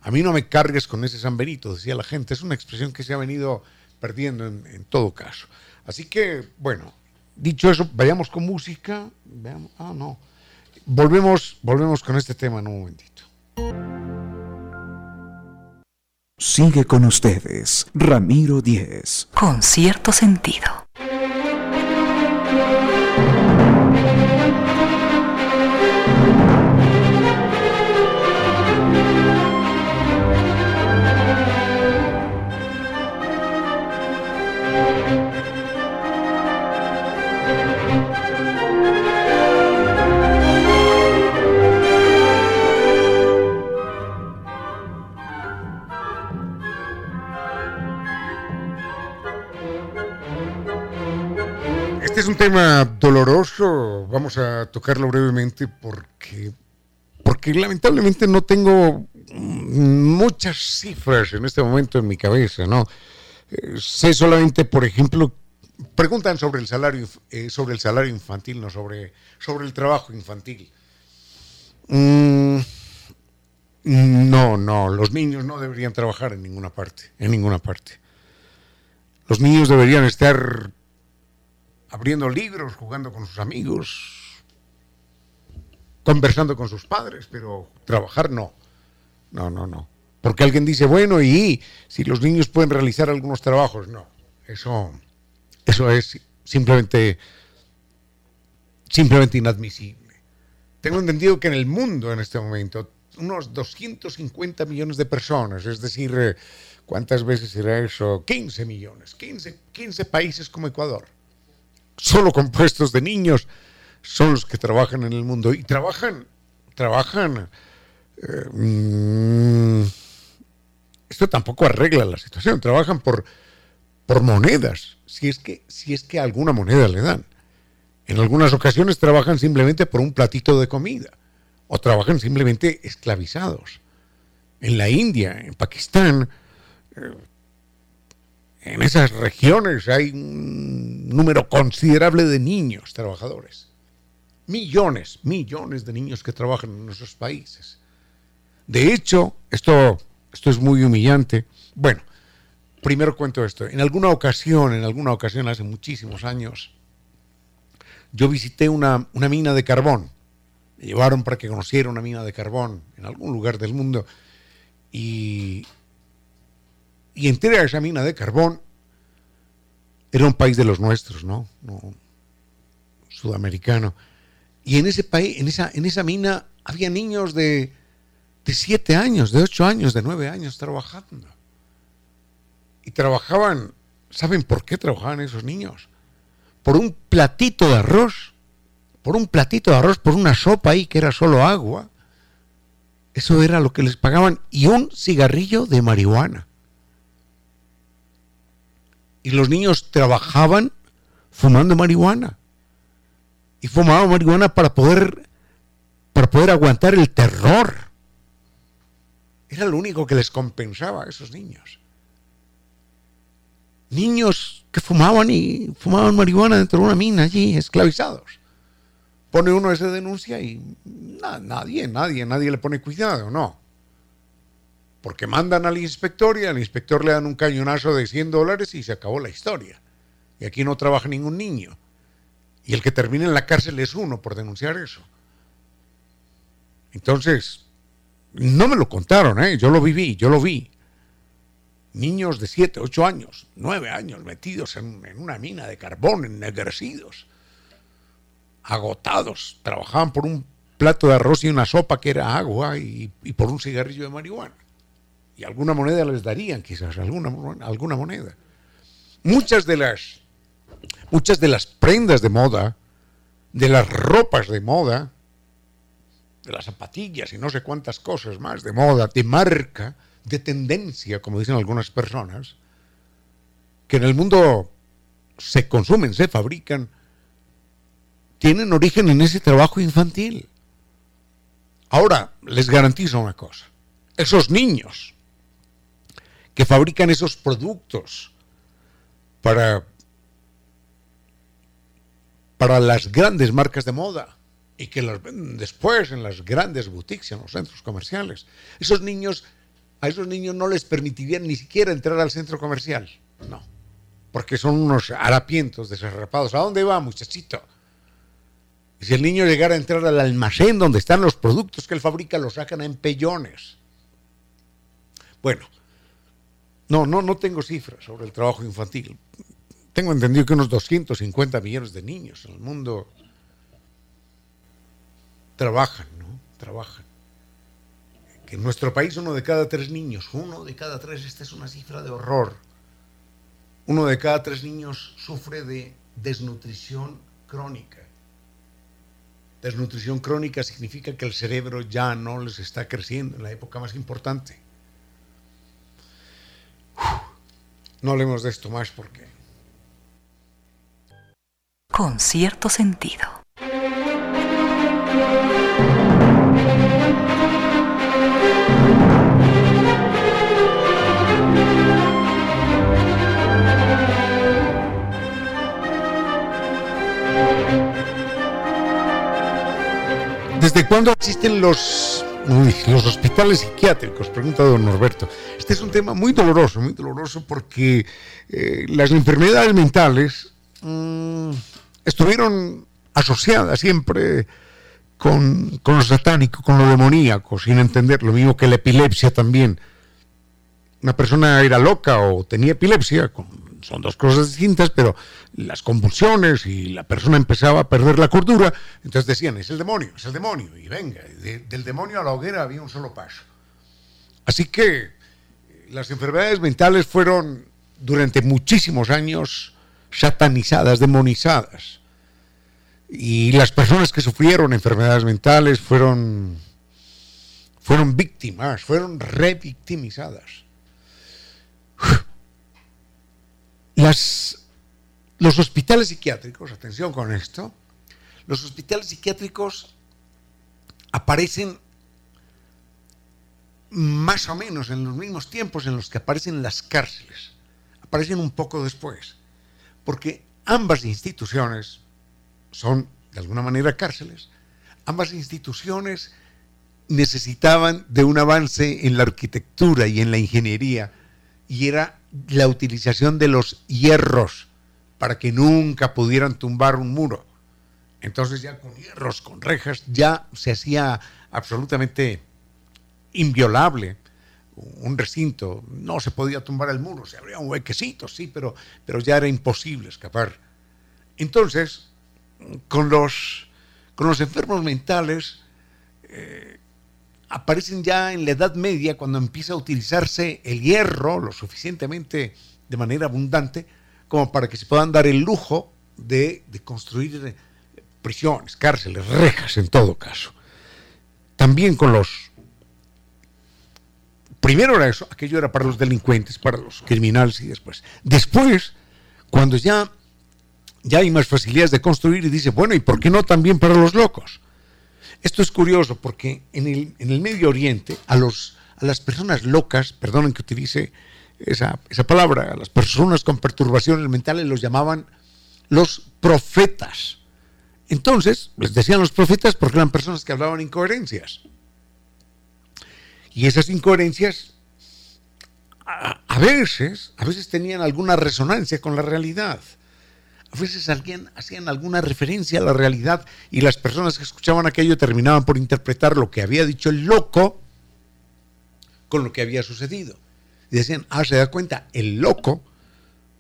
A mí no me cargues con ese San Benito, decía la gente. Es una expresión que se ha venido perdiendo en, todo caso. Así que, bueno, dicho eso, vayamos con música. Veamos, ah, no. Volvemos, volvemos con este tema en un momentito. Sigue con ustedes, Ramiro Díez. Con cierto sentido. Tema doloroso, vamos a tocarlo brevemente porque, porque lamentablemente no tengo muchas cifras en este momento en mi cabeza, ¿no? Eh, sé solamente, por ejemplo, preguntan sobre el salario, eh, sobre el salario infantil, no sobre, sobre el trabajo infantil. Mm, no, no, los niños no deberían trabajar en ninguna parte, en ninguna parte. Los niños deberían estar abriendo libros, jugando con sus amigos, conversando con sus padres, pero trabajar no. No, no, no. Porque alguien dice, bueno, y si los niños pueden realizar algunos trabajos, no. Eso, eso es simplemente, simplemente inadmisible. Tengo entendido que en el mundo en este momento, unos 250 millones de personas, es decir, eh, ¿cuántas veces será eso? 15 millones, 15, 15 países como Ecuador solo compuestos de niños son los que trabajan en el mundo y trabajan, trabajan. Eh, mm, esto tampoco arregla la situación. Trabajan por, por monedas, si es que si es que alguna moneda le dan. En algunas ocasiones trabajan simplemente por un platito de comida o trabajan simplemente esclavizados. En la India, en Pakistán, eh, en esas regiones hay un número considerable de niños trabajadores. Millones, millones de niños que trabajan en esos países. De hecho, esto, esto es muy humillante. Bueno, primero cuento esto. En alguna ocasión, en alguna ocasión hace muchísimos años, yo visité una, una mina de carbón. Me llevaron para que conociera una mina de carbón en algún lugar del mundo. Y, y entera esa mina de carbón era un país de los nuestros, ¿no? Sudamericano. Y en ese país, en esa, en esa mina, había niños de, de siete años, de ocho años, de nueve años trabajando. Y trabajaban, ¿saben por qué trabajaban esos niños? Por un platito de arroz, por un platito de arroz, por una sopa ahí que era solo agua. Eso era lo que les pagaban y un cigarrillo de marihuana y los niños trabajaban fumando marihuana. Y fumaban marihuana para poder, para poder aguantar el terror. Era lo único que les compensaba a esos niños. Niños que fumaban y fumaban marihuana dentro de una mina allí, esclavizados. Pone uno esa denuncia y nadie, nadie, nadie le pone cuidado, no porque mandan al inspector y al inspector le dan un cañonazo de 100 dólares y se acabó la historia. Y aquí no trabaja ningún niño. Y el que termina en la cárcel es uno por denunciar eso. Entonces, no me lo contaron, ¿eh? yo lo viví, yo lo vi. niños de 7, 8 años, 9 años metidos en, una mina de carbón, ennegrecidos, agotados, trabajaban por un plato de arroz y una sopa que era agua y, por un cigarrillo de marihuana. Y alguna moneda les darían, quizás, alguna, alguna moneda. Muchas de las, muchas de las prendas de moda, de las ropas de moda, de las zapatillas y no sé cuántas cosas más de moda, de marca, de tendencia, como dicen algunas personas, que en el mundo se consumen, se fabrican, tienen origen en ese trabajo infantil. Ahora, les garantizo una cosa, esos niños que fabrican esos productos para, para las grandes marcas de moda y que los venden después en las grandes boutiques, en los centros comerciales, esos niños a esos niños no les permitirían ni siquiera entrar al centro comercial. No. Porque son unos harapientos desarrapados. ¿A dónde va, muchachito? Y si el niño llegara a entrar al almacén donde están los productos que él fabrica, los sacan a empellones. Bueno, no, no, no tengo cifras sobre el trabajo infantil. Tengo entendido que unos 250 millones de niños en el mundo trabajan, ¿no? Trabajan que en nuestro país uno de cada tres niños, uno de cada tres, esta es una cifra de horror, uno de cada tres niños sufre de desnutrición crónica. Desnutrición crónica significa que el cerebro ya no les está creciendo en la época más importante. No hablemos de esto más porque... Con cierto sentido. ¿Desde cuándo existen los, los hospitales psiquiátricos? Pregunta don Norberto. Este es un tema muy doloroso, muy doloroso porque eh, las enfermedades mentales mm, estuvieron asociadas siempre con, con, lo satánico, con lo demoníaco, sin entender, lo mismo que la epilepsia también. Una persona era loca o tenía epilepsia, son dos cosas distintas, pero las convulsiones y la persona empezaba a perder la cordura, entonces decían, es el demonio, es el demonio, y venga, del demonio a la hoguera había un solo paso. Así que eh, las enfermedades mentales fueron durante muchísimos años satanizadas, demonizadas. Y las personas que sufrieron enfermedades mentales fueron, fueron víctimas, fueron revictimizadas los hospitales psiquiátricos, atención con esto, los hospitales psiquiátricos aparecen más o menos en los mismos tiempos en los que aparecen las cárceles. Aparecen un poco después. Porque ambas instituciones son, de alguna manera, cárceles. Ambas instituciones necesitaban de un avance en la arquitectura y en la ingeniería y era la utilización de los hierros para que nunca pudieran tumbar un muro. Entonces ya con hierros, con rejas, ya se hacía absolutamente inviolable un recinto. No se podía tumbar el muro, se abría un huequecito, sí, pero, pero ya era imposible escapar. Entonces, con los, con los enfermos mentales, eh, aparecen ya en la Edad Media cuando empieza a utilizarse el hierro lo suficientemente de manera abundante como para que se puedan dar el lujo de, construir eh, prisiones, cárceles, rejas en todo caso. También con los... Primero era eso, aquello era para los delincuentes, para los criminales y después. Después, cuando ya, ya hay más facilidades de construir y dice, bueno, ¿y por qué no también para los locos? Esto es curioso porque en el, en el Medio Oriente a, los, a las personas locas, perdonen que utilice esa, esa palabra, a las personas con perturbaciones mentales los llamaban los profetas. Entonces, les decían los profetas porque eran personas que hablaban incoherencias. Y esas incoherencias a, a, veces, a veces tenían alguna resonancia con la realidad a veces alguien hacían alguna referencia a la realidad y las personas que escuchaban aquello terminaban por interpretar lo que había dicho el loco con lo que había sucedido. Y decían, ah, se da cuenta, el loco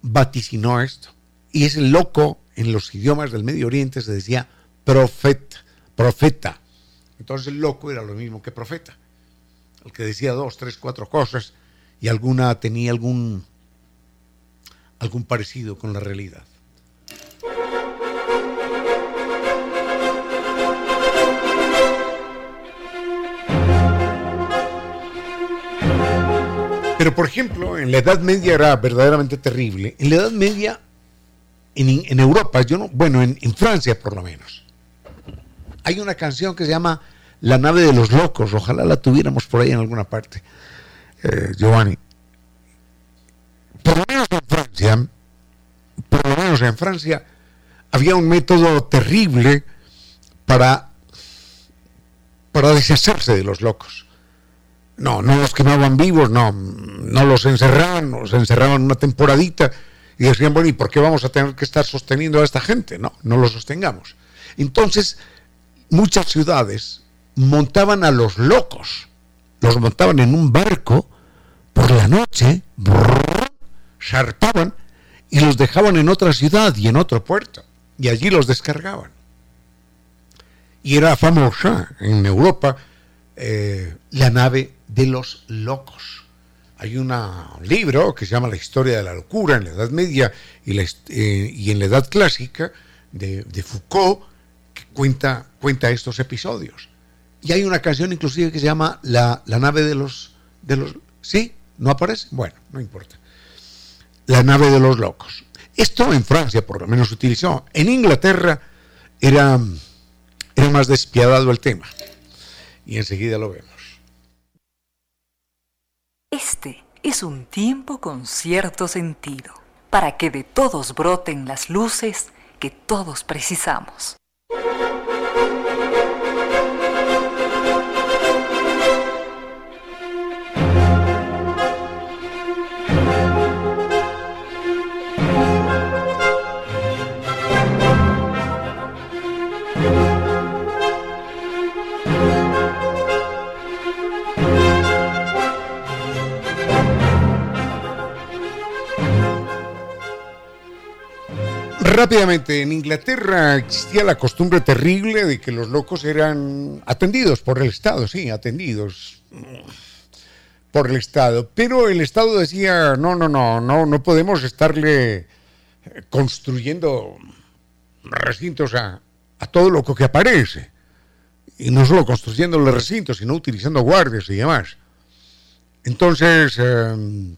vaticinó esto. Y ese loco en los idiomas del Medio Oriente se decía profeta, profeta. Entonces el loco era lo mismo que profeta. El que decía dos, tres, cuatro cosas y alguna tenía algún, algún parecido con la realidad. Pero, por ejemplo, en la Edad Media era verdaderamente terrible. En la Edad Media, en, Europa, yo no, bueno, en, Francia por lo menos, hay una canción que se llama La nave de los locos. Ojalá la tuviéramos por ahí en alguna parte, eh, Giovanni. Por lo menos en Francia, por lo menos en Francia, había un método terrible para, para deshacerse de los locos. No, no los quemaban vivos, no, no los encerraban, los encerraban una temporadita y decían, bueno, ¿y por qué vamos a tener que estar sosteniendo a esta gente? No, no lo sostengamos. Entonces, muchas ciudades montaban a los locos, los montaban en un barco por la noche, zarpaban y los dejaban en otra ciudad y en otro puerto, y allí los descargaban. Y era famosa en Europa eh, la nave de los locos. Hay un libro que se llama La historia de la locura en la Edad Media y, eh, en la Edad Clásica de, Foucault que cuenta, cuenta estos episodios. Y hay una canción inclusive que se llama La, nave de los, de los... ¿Sí? ¿No aparece? Bueno, no importa. La nave de los locos. Esto en Francia por lo menos se utilizó. En Inglaterra era, era más despiadado el tema y enseguida lo vemos. Este es un tiempo con cierto sentido, para que de todos broten las luces que todos precisamos. Rápidamente, en Inglaterra existía la costumbre terrible de que los locos eran atendidos por el Estado, sí, atendidos por el Estado. Pero el Estado decía, no, no, no, no, no podemos estarle construyendo recintos a, todo loco que aparece. Y no solo construyendo los recintos, sino utilizando guardias y demás. Entonces, em,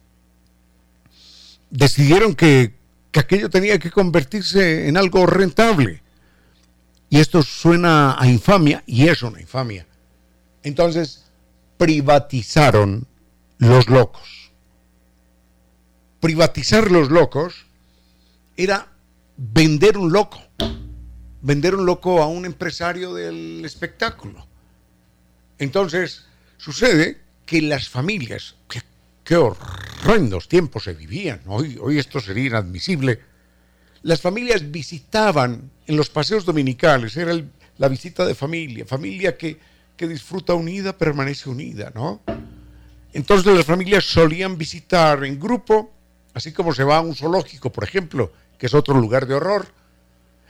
decidieron que que aquello tenía que convertirse en algo rentable. Y esto suena a infamia, y es una infamia. Entonces, privatizaron los locos. Privatizar los locos era vender un loco, vender un loco a un empresario del espectáculo. Entonces, sucede que las familias, qué horrendos tiempos se vivían. Hoy, hoy esto sería inadmisible. Las familias visitaban en los paseos dominicales, era la visita de familia, familia que, que disfruta unida, permanece unida, ¿no? Entonces las familias solían visitar en grupo, así como se va a un zoológico, por ejemplo, que es otro lugar de horror.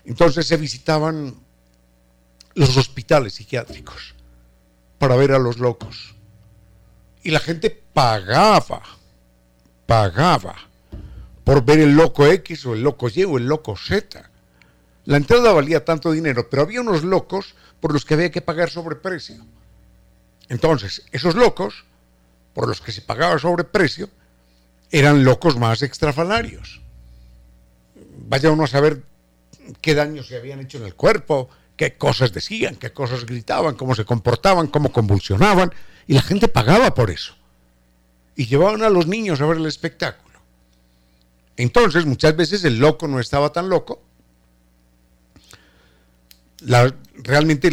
Entonces se visitaban los hospitales psiquiátricos para ver a los locos. Y la gente pagaba, pagaba por ver el loco X o el loco Y o el loco Z. La entrada valía tanto dinero, pero había unos locos por los que había que pagar sobreprecio. Entonces, esos locos, por los que se pagaba sobreprecio, eran locos más extrafalarios. Vaya uno a saber qué daños se habían hecho en el cuerpo, qué cosas decían, qué cosas gritaban, cómo se comportaban, cómo convulsionaban, y la gente pagaba por eso. Y llevaban a los niños a ver el espectáculo. Entonces, muchas veces el loco no estaba tan loco. realmente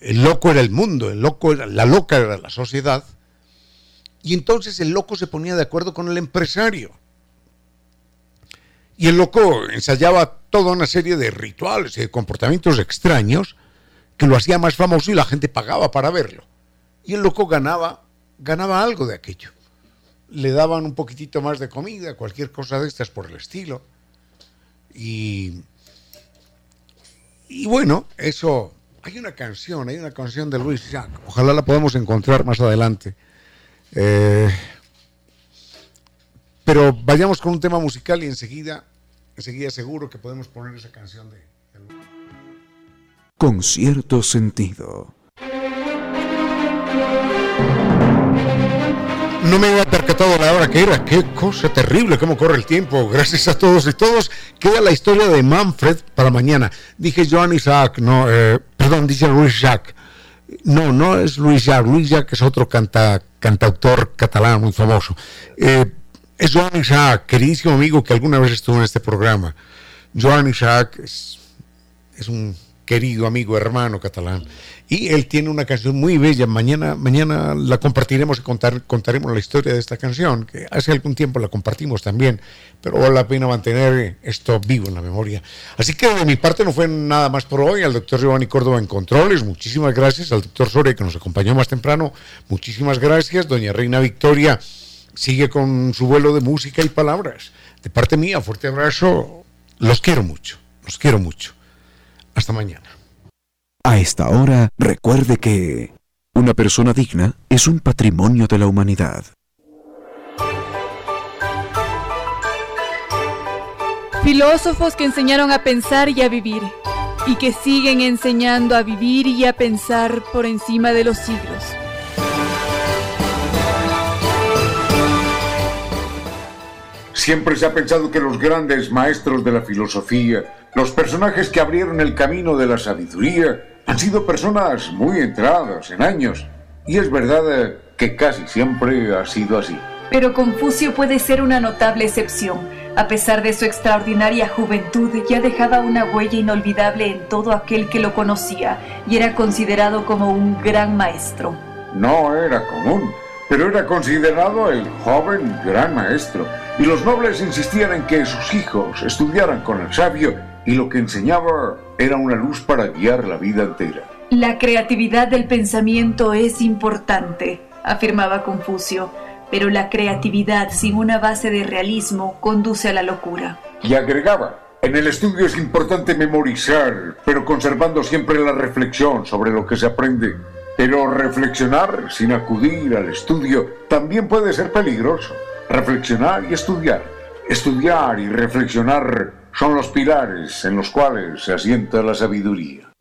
el loco era el mundo, el loco era, la loca era la sociedad. Y entonces el loco se ponía de acuerdo con el empresario. Y el loco ensayaba toda una serie de rituales y de comportamientos extraños que lo hacía más famoso y la gente pagaba para verlo y el loco ganaba, ganaba algo de aquello. le daban un poquitito más de comida, cualquier cosa de estas por el estilo. Y, y bueno, eso, hay una canción, hay una canción de Luis Jack, ojalá la podamos encontrar más adelante. Eh, pero vayamos con un tema musical y enseguida, enseguida seguro que podemos poner esa canción de... de... Con cierto sentido. No me había percatado la hora que era. Qué cosa terrible, cómo corre el tiempo. Gracias a todos y todos. Queda la historia de Manfred para mañana. Dije Joan Isaac, no, eh, perdón, dice Luis Jacques. No, no es Luis Jacques. Luis Jacques es otro canta, cantautor catalán muy famoso. Eh, es Joan Isaac, queridísimo amigo que alguna vez estuvo en este programa. Joan Isaac es, es un querido amigo, hermano catalán. Y él tiene una canción muy bella. Mañana, mañana la compartiremos y contar, contaremos la historia de esta canción, que hace algún tiempo la compartimos también, pero vale la pena mantener esto vivo en la memoria. Así que de mi parte no fue nada más por hoy. Al doctor Giovanni Córdoba en Controles, muchísimas gracias. Al doctor Soria que nos acompañó más temprano, muchísimas gracias. Doña Reina Victoria sigue con su vuelo de música y palabras. De parte mía, fuerte abrazo. Los quiero mucho, los quiero mucho. Hasta mañana. A esta hora, recuerde que una persona digna es un patrimonio de la humanidad. Filósofos que enseñaron a pensar y a vivir, y que siguen enseñando a vivir y a pensar por encima de los siglos. Siempre se ha pensado que los grandes maestros de la filosofía, los personajes que abrieron el camino de la sabiduría, han sido personas muy entradas en años. Y es verdad eh, que casi siempre ha sido así. Pero Confucio puede ser una notable excepción. A pesar de su extraordinaria juventud, ya dejaba una huella inolvidable en todo aquel que lo conocía y era considerado como un gran maestro. No era común, pero era considerado el joven gran maestro. Y los nobles insistían en que sus hijos estudiaran con el sabio y lo que enseñaba era una luz para guiar la vida entera. La creatividad del pensamiento es importante, afirmaba Confucio, pero la creatividad sin una base de realismo conduce a la locura. Y agregaba, en el estudio es importante memorizar, pero conservando siempre la reflexión sobre lo que se aprende. Pero reflexionar sin acudir al estudio también puede ser peligroso. Reflexionar y estudiar. Estudiar y reflexionar son los pilares en los cuales se asienta la sabiduría.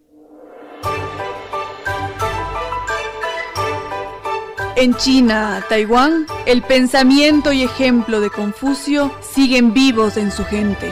En China, Taiwán, el pensamiento y ejemplo de Confucio siguen vivos en su gente.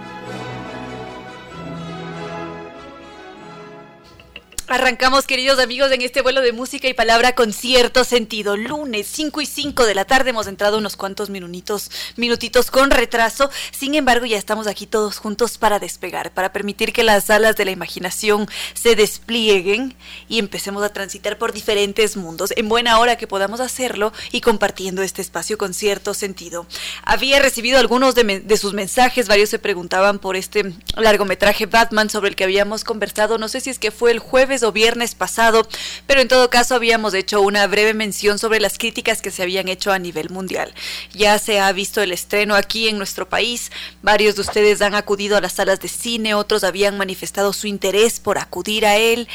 Arrancamos, queridos amigos, en este vuelo de música y palabra con cierto sentido. Lunes, 5 y 5 de la tarde, hemos entrado unos cuantos minutitos, minutitos con retraso. Sin embargo, ya estamos aquí todos juntos para despegar, para permitir que las alas de la imaginación se desplieguen y empecemos a transitar por diferentes mundos. En buena hora que podamos hacerlo y compartiendo este espacio con cierto sentido. Había recibido algunos de, de sus mensajes, varios se preguntaban por este largometraje Batman sobre el que habíamos conversado. No sé si es que fue el jueves o viernes pasado, pero en todo caso habíamos hecho una breve mención sobre las críticas que se habían hecho a nivel mundial. Ya se ha visto el estreno aquí en nuestro país, varios de ustedes han acudido a las salas de cine, otros habían manifestado su interés por acudir a él,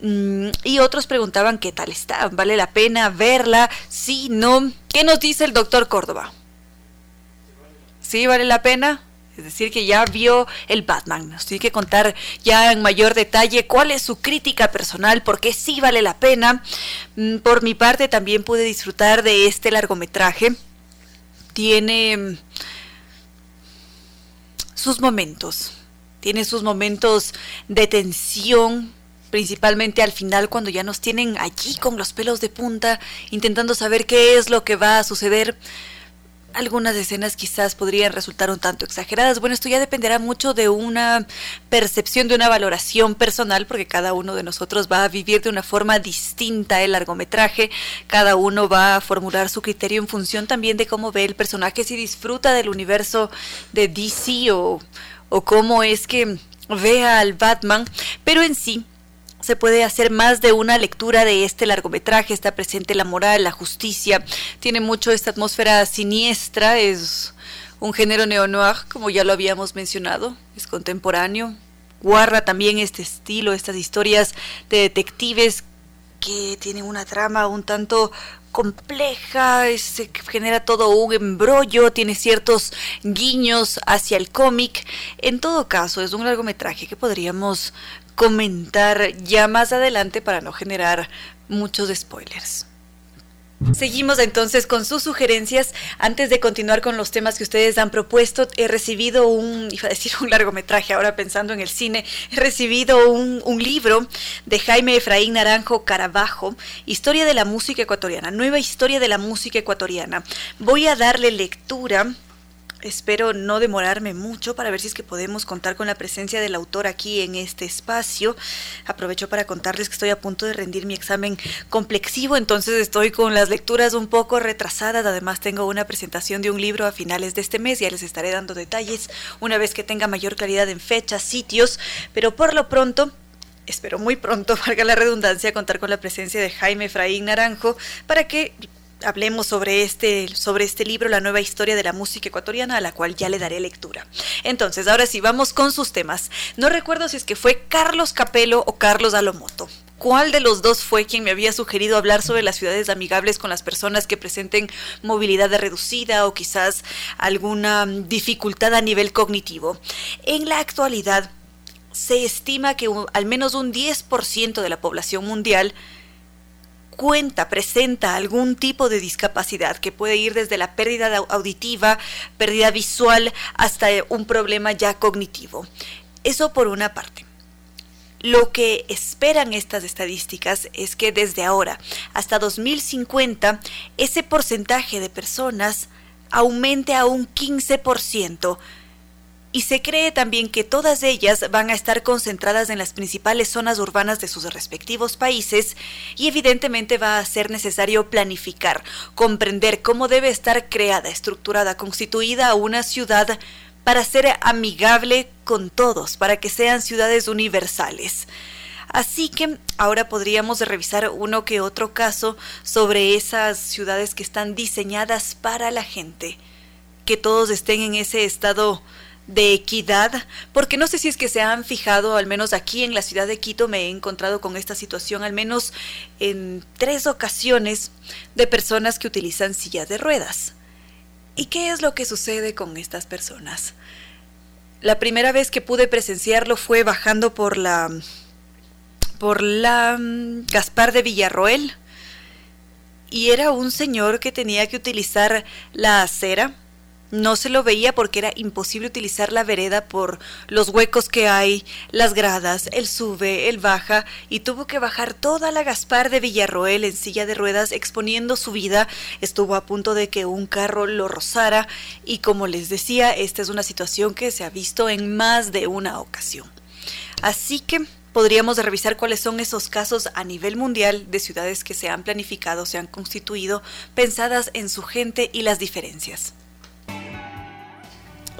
mm, y otros preguntaban qué tal está, vale la pena verla, sí, no. ¿Qué nos dice el doctor Córdoba? ¿Sí vale la pena? Es decir, que ya vio el Batman. Nos tiene que contar ya en mayor detalle cuál es su crítica personal, por qué sí vale la pena. Mm, por mi parte, también pude disfrutar de este largometraje. Tiene mm, sus momentos. Tiene sus momentos de tensión, principalmente al final cuando ya nos tienen allí con los pelos de punta, intentando saber qué es lo que va a suceder algunas escenas quizás podrían resultar un tanto exageradas. Bueno, esto ya dependerá mucho de una percepción, de una valoración personal, porque cada uno de nosotros va a vivir de una forma distinta el largometraje, cada uno va a formular su criterio en función también de cómo ve el personaje, si disfruta del universo de DC o, o cómo es que vea al Batman, pero en sí se puede hacer más de una lectura de este largometraje, está presente la moral, la justicia, tiene mucho esta atmósfera siniestra, es un género neo-noir, como ya lo habíamos mencionado, es contemporáneo, guarda también este estilo, estas historias de detectives que tienen una trama un tanto compleja, se genera todo un embrollo, tiene ciertos guiños hacia el cómic. En todo caso, es un largometraje que podríamos comentar ya más adelante para no generar muchos spoilers. Seguimos entonces con sus sugerencias. Antes de continuar con los temas que ustedes han propuesto, he recibido un, iba a decir un largometraje, ahora pensando en el cine, he recibido un, un libro de Jaime Efraín Naranjo Carabajo, Historia de la Música Ecuatoriana, nueva historia de la música ecuatoriana. Voy a darle lectura espero no demorarme mucho para ver si es que podemos contar con la presencia del autor aquí en este espacio. Aprovecho para contarles que estoy a punto de rendir mi examen complexivo, entonces estoy con las lecturas un poco retrasadas. Además tengo una presentación de un libro a finales de este mes, ya les estaré dando detalles una vez que tenga mayor claridad en fechas, sitios, pero por lo pronto espero muy pronto, valga la redundancia, contar con la presencia de Jaime Efraín Naranjo para que hablemos sobre este, sobre este libro, La nueva historia de la música ecuatoriana, a la cual ya le daré lectura. Entonces, ahora sí, vamos con sus temas. No recuerdo si es que fue Carlos Capelo o Carlos Alomoto. ¿Cuál de los dos fue quien me había sugerido hablar sobre las ciudades amigables con las personas que presenten movilidad reducida o quizás alguna dificultad a nivel cognitivo? En la actualidad, se estima que al menos un 10% de la población mundial cuenta, presenta algún tipo de discapacidad que puede ir desde la pérdida auditiva, pérdida visual, hasta un problema ya cognitivo. Eso por una parte. Lo que esperan estas estadísticas es que desde ahora hasta 2050 ese porcentaje de personas aumente a un 15%, y se cree también que todas ellas van a estar concentradas en las principales zonas urbanas de sus respectivos países y evidentemente va a ser necesario planificar, comprender cómo debe estar creada, estructurada, constituida una ciudad para ser amigable con todos, para que sean ciudades universales. Así que ahora podríamos revisar uno que otro caso sobre esas ciudades que están diseñadas para la gente, que todos estén en ese estado de equidad, porque no sé si es que se han fijado, al menos aquí en la ciudad de Quito me he encontrado con esta situación, al menos en tres ocasiones, de personas que utilizan silla de ruedas. ¿Y qué es lo que sucede con estas personas? La primera vez que pude presenciarlo fue bajando por la por la mm, Gaspar de Villarroel y era un señor que tenía que utilizar la acera no se lo veía porque era imposible utilizar la vereda por los huecos que hay, las gradas, el sube, el baja, y tuvo que bajar toda la Gaspar de Villarroel en silla de ruedas exponiendo su vida. Estuvo a punto de que un carro lo rozara y como les decía, esta es una situación que se ha visto en más de una ocasión. Así que podríamos revisar cuáles son esos casos a nivel mundial de ciudades que se han planificado, se han constituido, pensadas en su gente y las diferencias.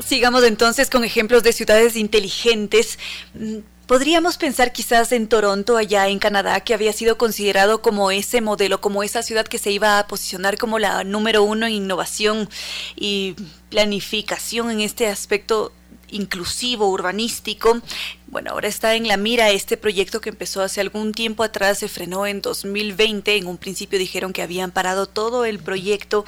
Sigamos entonces con ejemplos de ciudades inteligentes. Mm, podríamos pensar quizás en Toronto, allá en Canadá, que había sido considerado como ese modelo, como esa ciudad que se iba a posicionar como la número uno en innovación y planificación en este aspecto inclusivo, urbanístico. Bueno, ahora está en la mira este proyecto que empezó hace algún tiempo atrás, se frenó en 2020. En un principio dijeron que habían parado todo el proyecto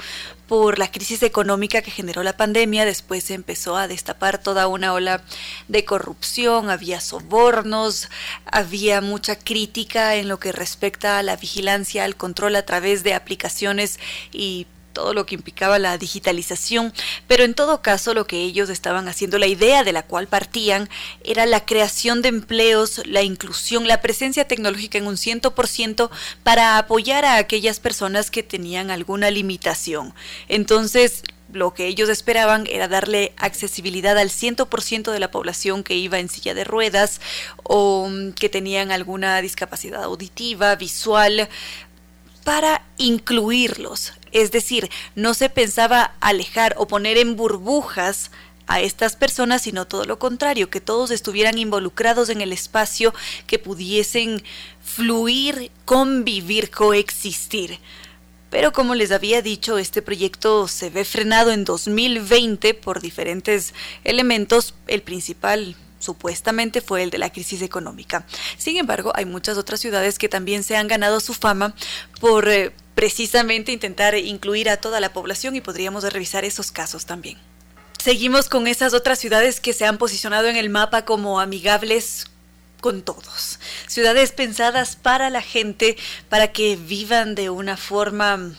por la crisis económica que generó la pandemia. Después se empezó a destapar toda una ola de corrupción, había sobornos, había mucha crítica en lo que respecta a la vigilancia, al control a través de aplicaciones y todo lo que implicaba la digitalización, pero en todo caso lo que ellos estaban haciendo, la idea de la cual partían, era la creación de empleos, la inclusión, la presencia tecnológica en un ciento por ciento para apoyar a aquellas personas que tenían alguna limitación. Entonces, lo que ellos esperaban era darle accesibilidad al 100% de la población que iba en silla de ruedas o mm, que tenían alguna discapacidad auditiva, visual, para incluirlos. Es decir, no se pensaba alejar o poner en burbujas a estas personas, sino todo lo contrario, que todos estuvieran involucrados en el espacio, que pudiesen fluir, convivir, coexistir. Pero como les había dicho, este proyecto se ve frenado en 2020 por diferentes elementos. El principal supuestamente fue el de la crisis económica. Sin embargo, hay muchas otras ciudades que también se han ganado su fama por eh, precisamente intentar incluir a toda la población y podríamos revisar esos casos también. Seguimos con esas otras ciudades que se han posicionado en el mapa como amigables con todos. Ciudades pensadas para la gente, para que vivan de una forma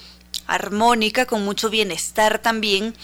armónica, con mucho bienestar también.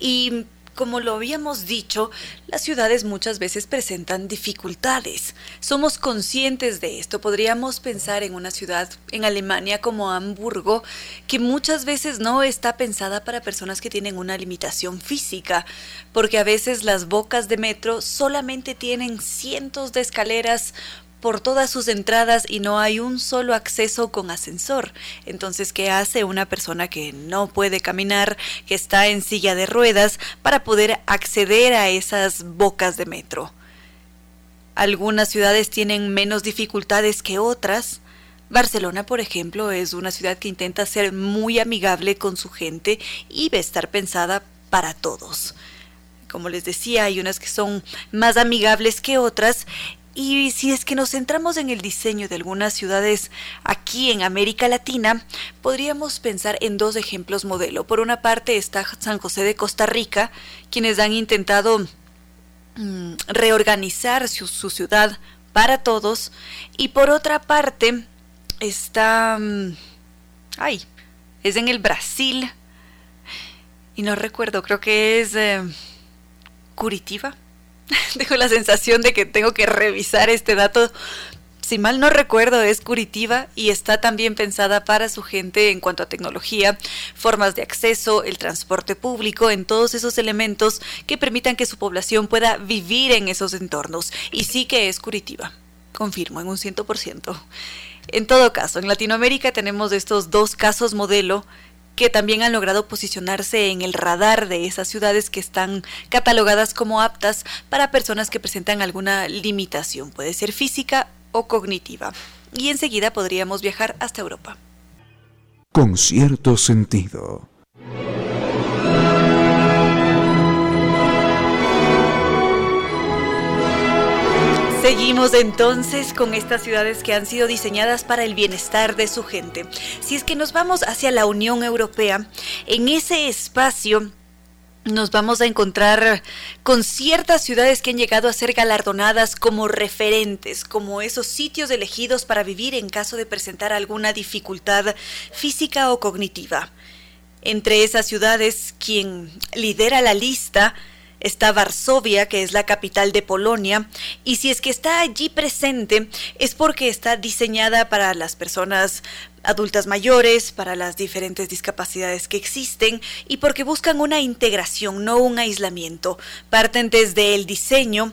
Y como lo habíamos dicho, las ciudades muchas veces presentan dificultades. Somos conscientes de esto. Podríamos pensar en una ciudad en Alemania como Hamburgo, que muchas veces no está pensada para personas que tienen una limitación física, porque a veces las bocas de metro solamente tienen cientos de escaleras por todas sus entradas y no hay un solo acceso con ascensor. Entonces, ¿qué hace una persona que no puede caminar, que está en silla de ruedas, para poder acceder a esas bocas de metro? Algunas ciudades tienen menos dificultades que otras. Barcelona, por ejemplo, es una ciudad que intenta ser muy amigable con su gente y debe estar pensada para todos. Como les decía, hay unas que son más amigables que otras y si es que nos centramos en el diseño de algunas ciudades aquí en América Latina, podríamos pensar en dos ejemplos modelo. Por una parte está San José de Costa Rica, quienes han intentado mm, reorganizar su, ciudad para todos. Y por otra parte está... Mm, ay, es en el Brasil. Y no recuerdo, creo que es eh, Curitiba Tengo la sensación de que tengo que revisar este dato. Si mal no recuerdo, es Curitiba y está también pensada para su gente en cuanto a tecnología, formas de acceso, el transporte público, en todos esos elementos que permitan que su población pueda vivir en esos entornos. Y sí que es Curitiba, confirmo, en un ciento por ciento. En todo caso, en Latinoamérica tenemos estos dos casos modelo que también han logrado posicionarse en el radar de esas ciudades que están catalogadas como aptas para personas que presentan alguna limitación, puede ser física o cognitiva. Y enseguida podríamos viajar hasta Europa. Con cierto sentido. Seguimos entonces con estas ciudades que han sido diseñadas para el bienestar de su gente. Si es que nos vamos hacia la Unión Europea, en ese espacio nos vamos a encontrar con ciertas ciudades que han llegado a ser galardonadas como referentes, como esos sitios elegidos para vivir en caso de presentar alguna dificultad física o cognitiva. Entre esas ciudades, quien lidera la lista está Varsovia, que es la capital de Polonia, y si es que está allí presente es porque está diseñada para las personas adultas mayores, para las diferentes discapacidades que existen y porque buscan una integración, no un aislamiento. Parten desde el diseño,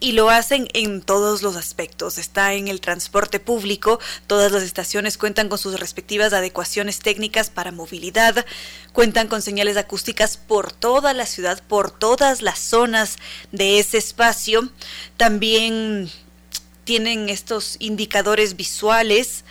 y lo hacen en todos los aspectos. Está en el transporte público, todas las estaciones cuentan con sus respectivas adecuaciones técnicas para movilidad, cuentan con señales acústicas por toda la ciudad, por todas las zonas de ese espacio. También tienen estos indicadores visuales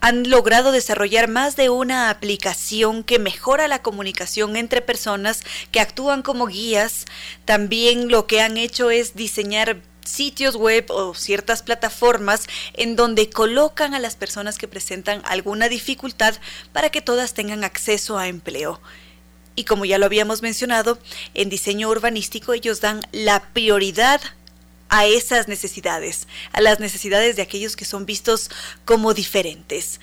han logrado desarrollar más de una aplicación que mejora la comunicación entre personas que actúan como guías. También lo que han hecho es diseñar sitios web o ciertas plataformas en donde colocan a las personas que presentan alguna dificultad para que todas tengan acceso a empleo. Y como ya lo habíamos mencionado, en diseño urbanístico ellos dan la prioridad a esas necesidades, a las necesidades de aquellos que son vistos como diferentes.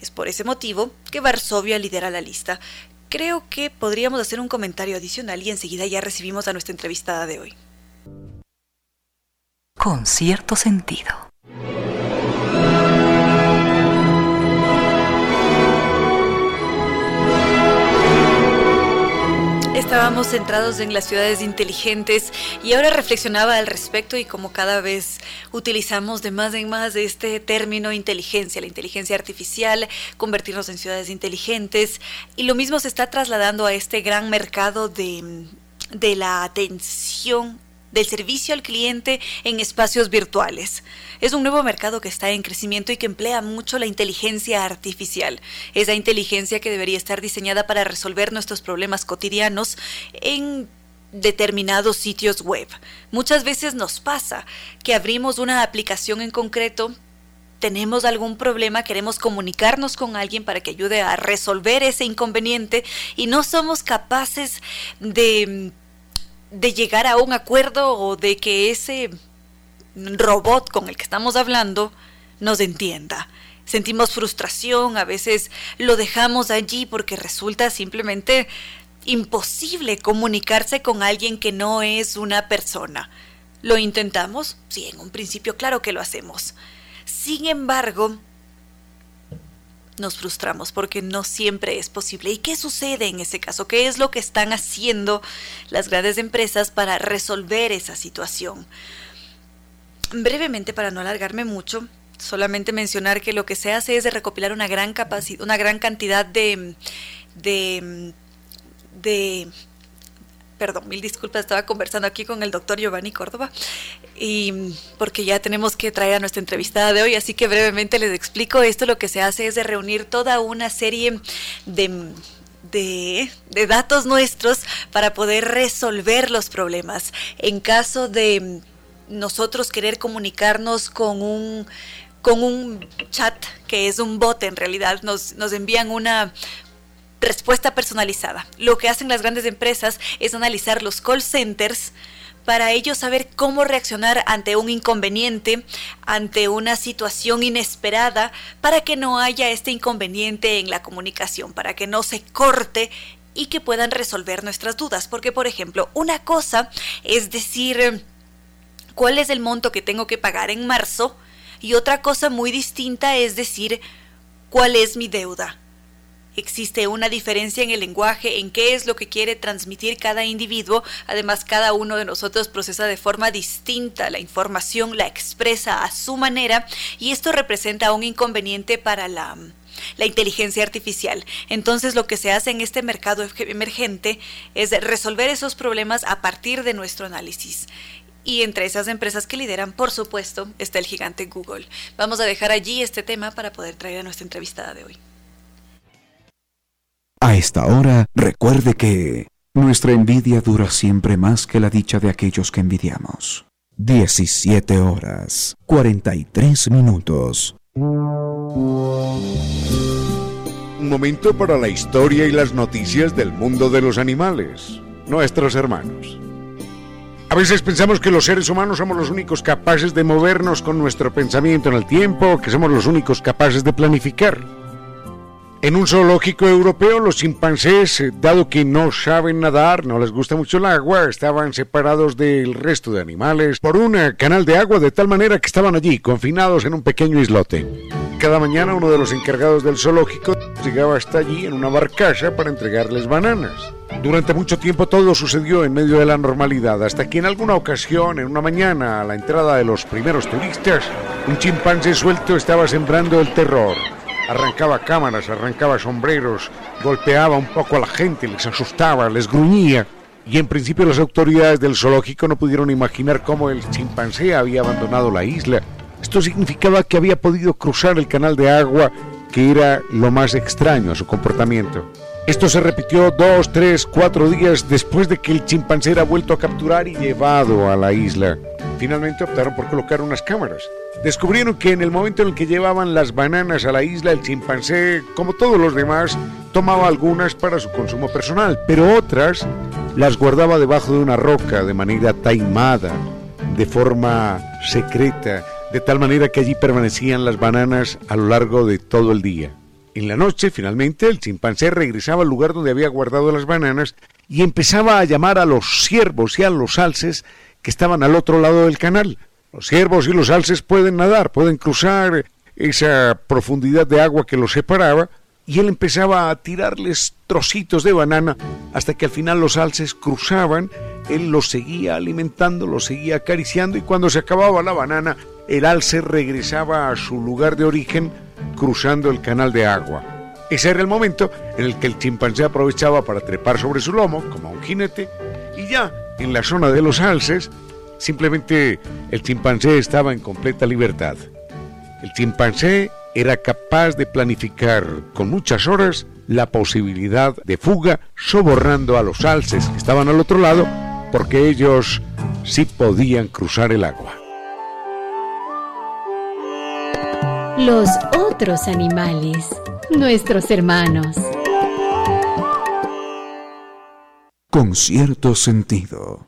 Es por ese motivo que Varsovia lidera la lista. Creo que podríamos hacer un comentario adicional y enseguida ya recibimos a nuestra entrevistada de hoy. Con cierto sentido. Estábamos centrados en las ciudades inteligentes y ahora reflexionaba al respecto y como cada vez utilizamos de más en más este término inteligencia, la inteligencia artificial, convertirnos en ciudades inteligentes. Y lo mismo se está trasladando a este gran mercado de, de la atención del servicio al cliente en espacios virtuales. Es un nuevo mercado que está en crecimiento y que emplea mucho la inteligencia artificial, esa inteligencia que debería estar diseñada para resolver nuestros problemas cotidianos en determinados sitios web. Muchas veces nos pasa que abrimos una aplicación en concreto, tenemos algún problema, queremos comunicarnos con alguien para que ayude a resolver ese inconveniente y no somos capaces de de llegar a un acuerdo o de que ese robot con el que estamos hablando nos entienda. Sentimos frustración, a veces lo dejamos allí porque resulta simplemente imposible comunicarse con alguien que no es una persona. ¿Lo intentamos? Sí, en un principio claro que lo hacemos. Sin embargo, nos frustramos porque no siempre es posible. ¿Y qué sucede en ese caso? ¿Qué es lo que están haciendo las grandes empresas para resolver esa situación? Brevemente, para no alargarme mucho, solamente mencionar que lo que se hace es de recopilar una gran una gran cantidad de, de, de perdón, mil disculpas, estaba conversando aquí con el doctor Giovanni Córdoba y porque ya tenemos que traer a nuestra entrevistada de hoy, así que brevemente les explico esto, lo que se hace es de reunir toda una serie de de, datos nuestros para poder resolver los problemas. En caso de nosotros querer comunicarnos con un con un chat que es un bot en realidad, nos, nos envían una, respuesta personalizada. Lo que hacen las grandes empresas es analizar los call centers para ellos saber cómo reaccionar ante un inconveniente, ante una situación inesperada, para que no haya este inconveniente en la comunicación, para que no se corte y que puedan resolver nuestras dudas. Porque, por ejemplo, una cosa es decir cuál es el monto que tengo que pagar en marzo y otra cosa muy distinta es decir cuál es mi deuda. Existe una diferencia en el lenguaje, en qué es lo que quiere transmitir cada individuo. Además, cada uno de nosotros procesa de forma distinta la información, la expresa a su manera y esto representa un inconveniente para la, inteligencia artificial. Entonces lo que se hace en este mercado emergente es resolver esos problemas a partir de nuestro análisis. Y entre esas empresas que lideran, por supuesto, está el gigante Google. Vamos a dejar allí este tema para poder traer a nuestra entrevistada de hoy. A esta hora, recuerde que nuestra envidia dura siempre más que la dicha de aquellos que envidiamos. 17 horas, 43 minutos. Un momento para la historia y las noticias del mundo de los animales, nuestros hermanos. A veces pensamos que los seres humanos somos los únicos capaces de movernos con nuestro pensamiento en el tiempo, que somos los únicos capaces de planificar. En un zoológico europeo, los chimpancés, eh, dado que no saben nadar, no les gusta mucho el agua, estaban separados del resto de animales por un eh, canal de agua de tal manera que estaban allí, confinados en un pequeño islote. Cada mañana uno de los encargados del zoológico llegaba hasta allí en una barcaza para entregarles bananas. Durante mucho tiempo todo sucedió en medio de la normalidad, hasta que en alguna ocasión, en una mañana, a la entrada de los primeros turistas, un chimpancé suelto estaba sembrando el terror arrancaba cámaras, arrancaba sombreros, golpeaba un poco a la gente, les asustaba, les gruñía. Y en principio las autoridades del zoológico no pudieron imaginar cómo el chimpancé había abandonado la isla. Esto significaba que había podido cruzar el canal de agua, que era lo más extraño a su comportamiento. Esto se repitió dos, tres, cuatro días después de que el chimpancé era vuelto a capturar y llevado a la isla. Finalmente optaron por colocar unas cámaras descubrieron que en el momento en el que llevaban las bananas a la isla, el chimpancé, como todos los demás, tomaba algunas para su consumo personal, pero otras las guardaba debajo de una roca de manera taimada, de forma secreta, de tal manera que allí permanecían las bananas a lo largo de todo el día. En la noche, finalmente, el chimpancé regresaba al lugar donde había guardado las bananas y empezaba a llamar a los ciervos y a los alces que estaban al otro lado del canal. Los ciervos y los alces pueden nadar, pueden cruzar esa profundidad de agua que los separaba, y él empezaba a tirarles trocitos de banana hasta que al final los alces cruzaban, él los seguía alimentando, los seguía acariciando y cuando se acababa la banana, el alce regresaba a su lugar de origen cruzando el canal de agua. Ese era el momento en el que el chimpancé aprovechaba para trepar sobre su lomo, como un jinete, y ya en la zona de los alces, simplemente el chimpancé estaba en completa libertad. El chimpancé era capaz de planificar con muchas horas la posibilidad de fuga, sobornando a los alces que estaban al otro lado, porque ellos sí podían cruzar el agua. Los otros animales, nuestros hermanos. Con cierto sentido.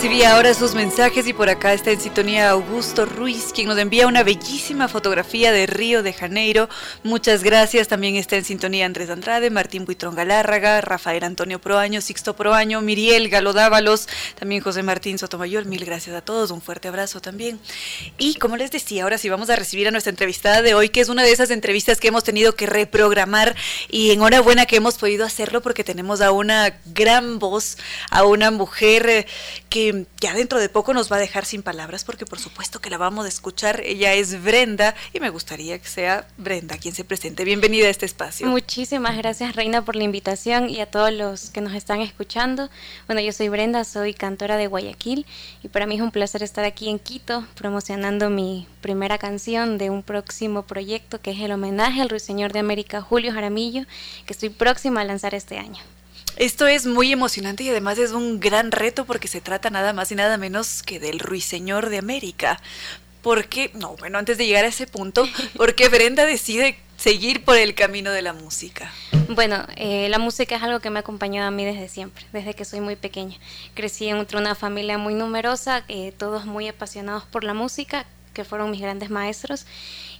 Recibí ahora sus mensajes y por acá está en sintonía Augusto Ruiz, quien nos envía una bellísima fotografía de Río de Janeiro. Muchas gracias. También está en sintonía Andrés Andrade, Martín Buitrón Galárraga, Rafael Antonio Proaño, Sixto Proaño, Miriel Galo Dávalos, también José Martín Sotomayor. Mil gracias a todos. Un fuerte abrazo también. Y como les decía, ahora sí vamos a recibir a nuestra entrevistada de hoy, que es una de esas entrevistas que hemos tenido que reprogramar y enhorabuena que hemos podido hacerlo porque tenemos a una gran voz, a una mujer eh, ya dentro de poco nos va a dejar sin palabras porque por supuesto que la vamos a escuchar. Ella es Brenda y me gustaría que sea Brenda quien se presente. Bienvenida a este espacio. Muchísimas gracias Reina por la invitación y a todos los que nos están escuchando. Bueno, yo soy Brenda, soy cantora de Guayaquil y para mí es un placer estar aquí en Quito promocionando mi primera canción de un próximo proyecto que es el homenaje al Ruiseñor de América Julio Jaramillo que estoy próxima a lanzar este año. Esto es muy emocionante y además es un gran reto porque se trata nada más y nada menos que del ruiseñor de América. ¿Por qué? No, bueno, antes de llegar a ese punto, ¿por qué Brenda decide seguir por el camino de la música? Bueno, eh, la música es algo que me ha acompañado a mí desde siempre, desde que soy muy pequeña. Crecí entre una familia muy numerosa, eh, todos muy apasionados por la música, que fueron mis grandes maestros.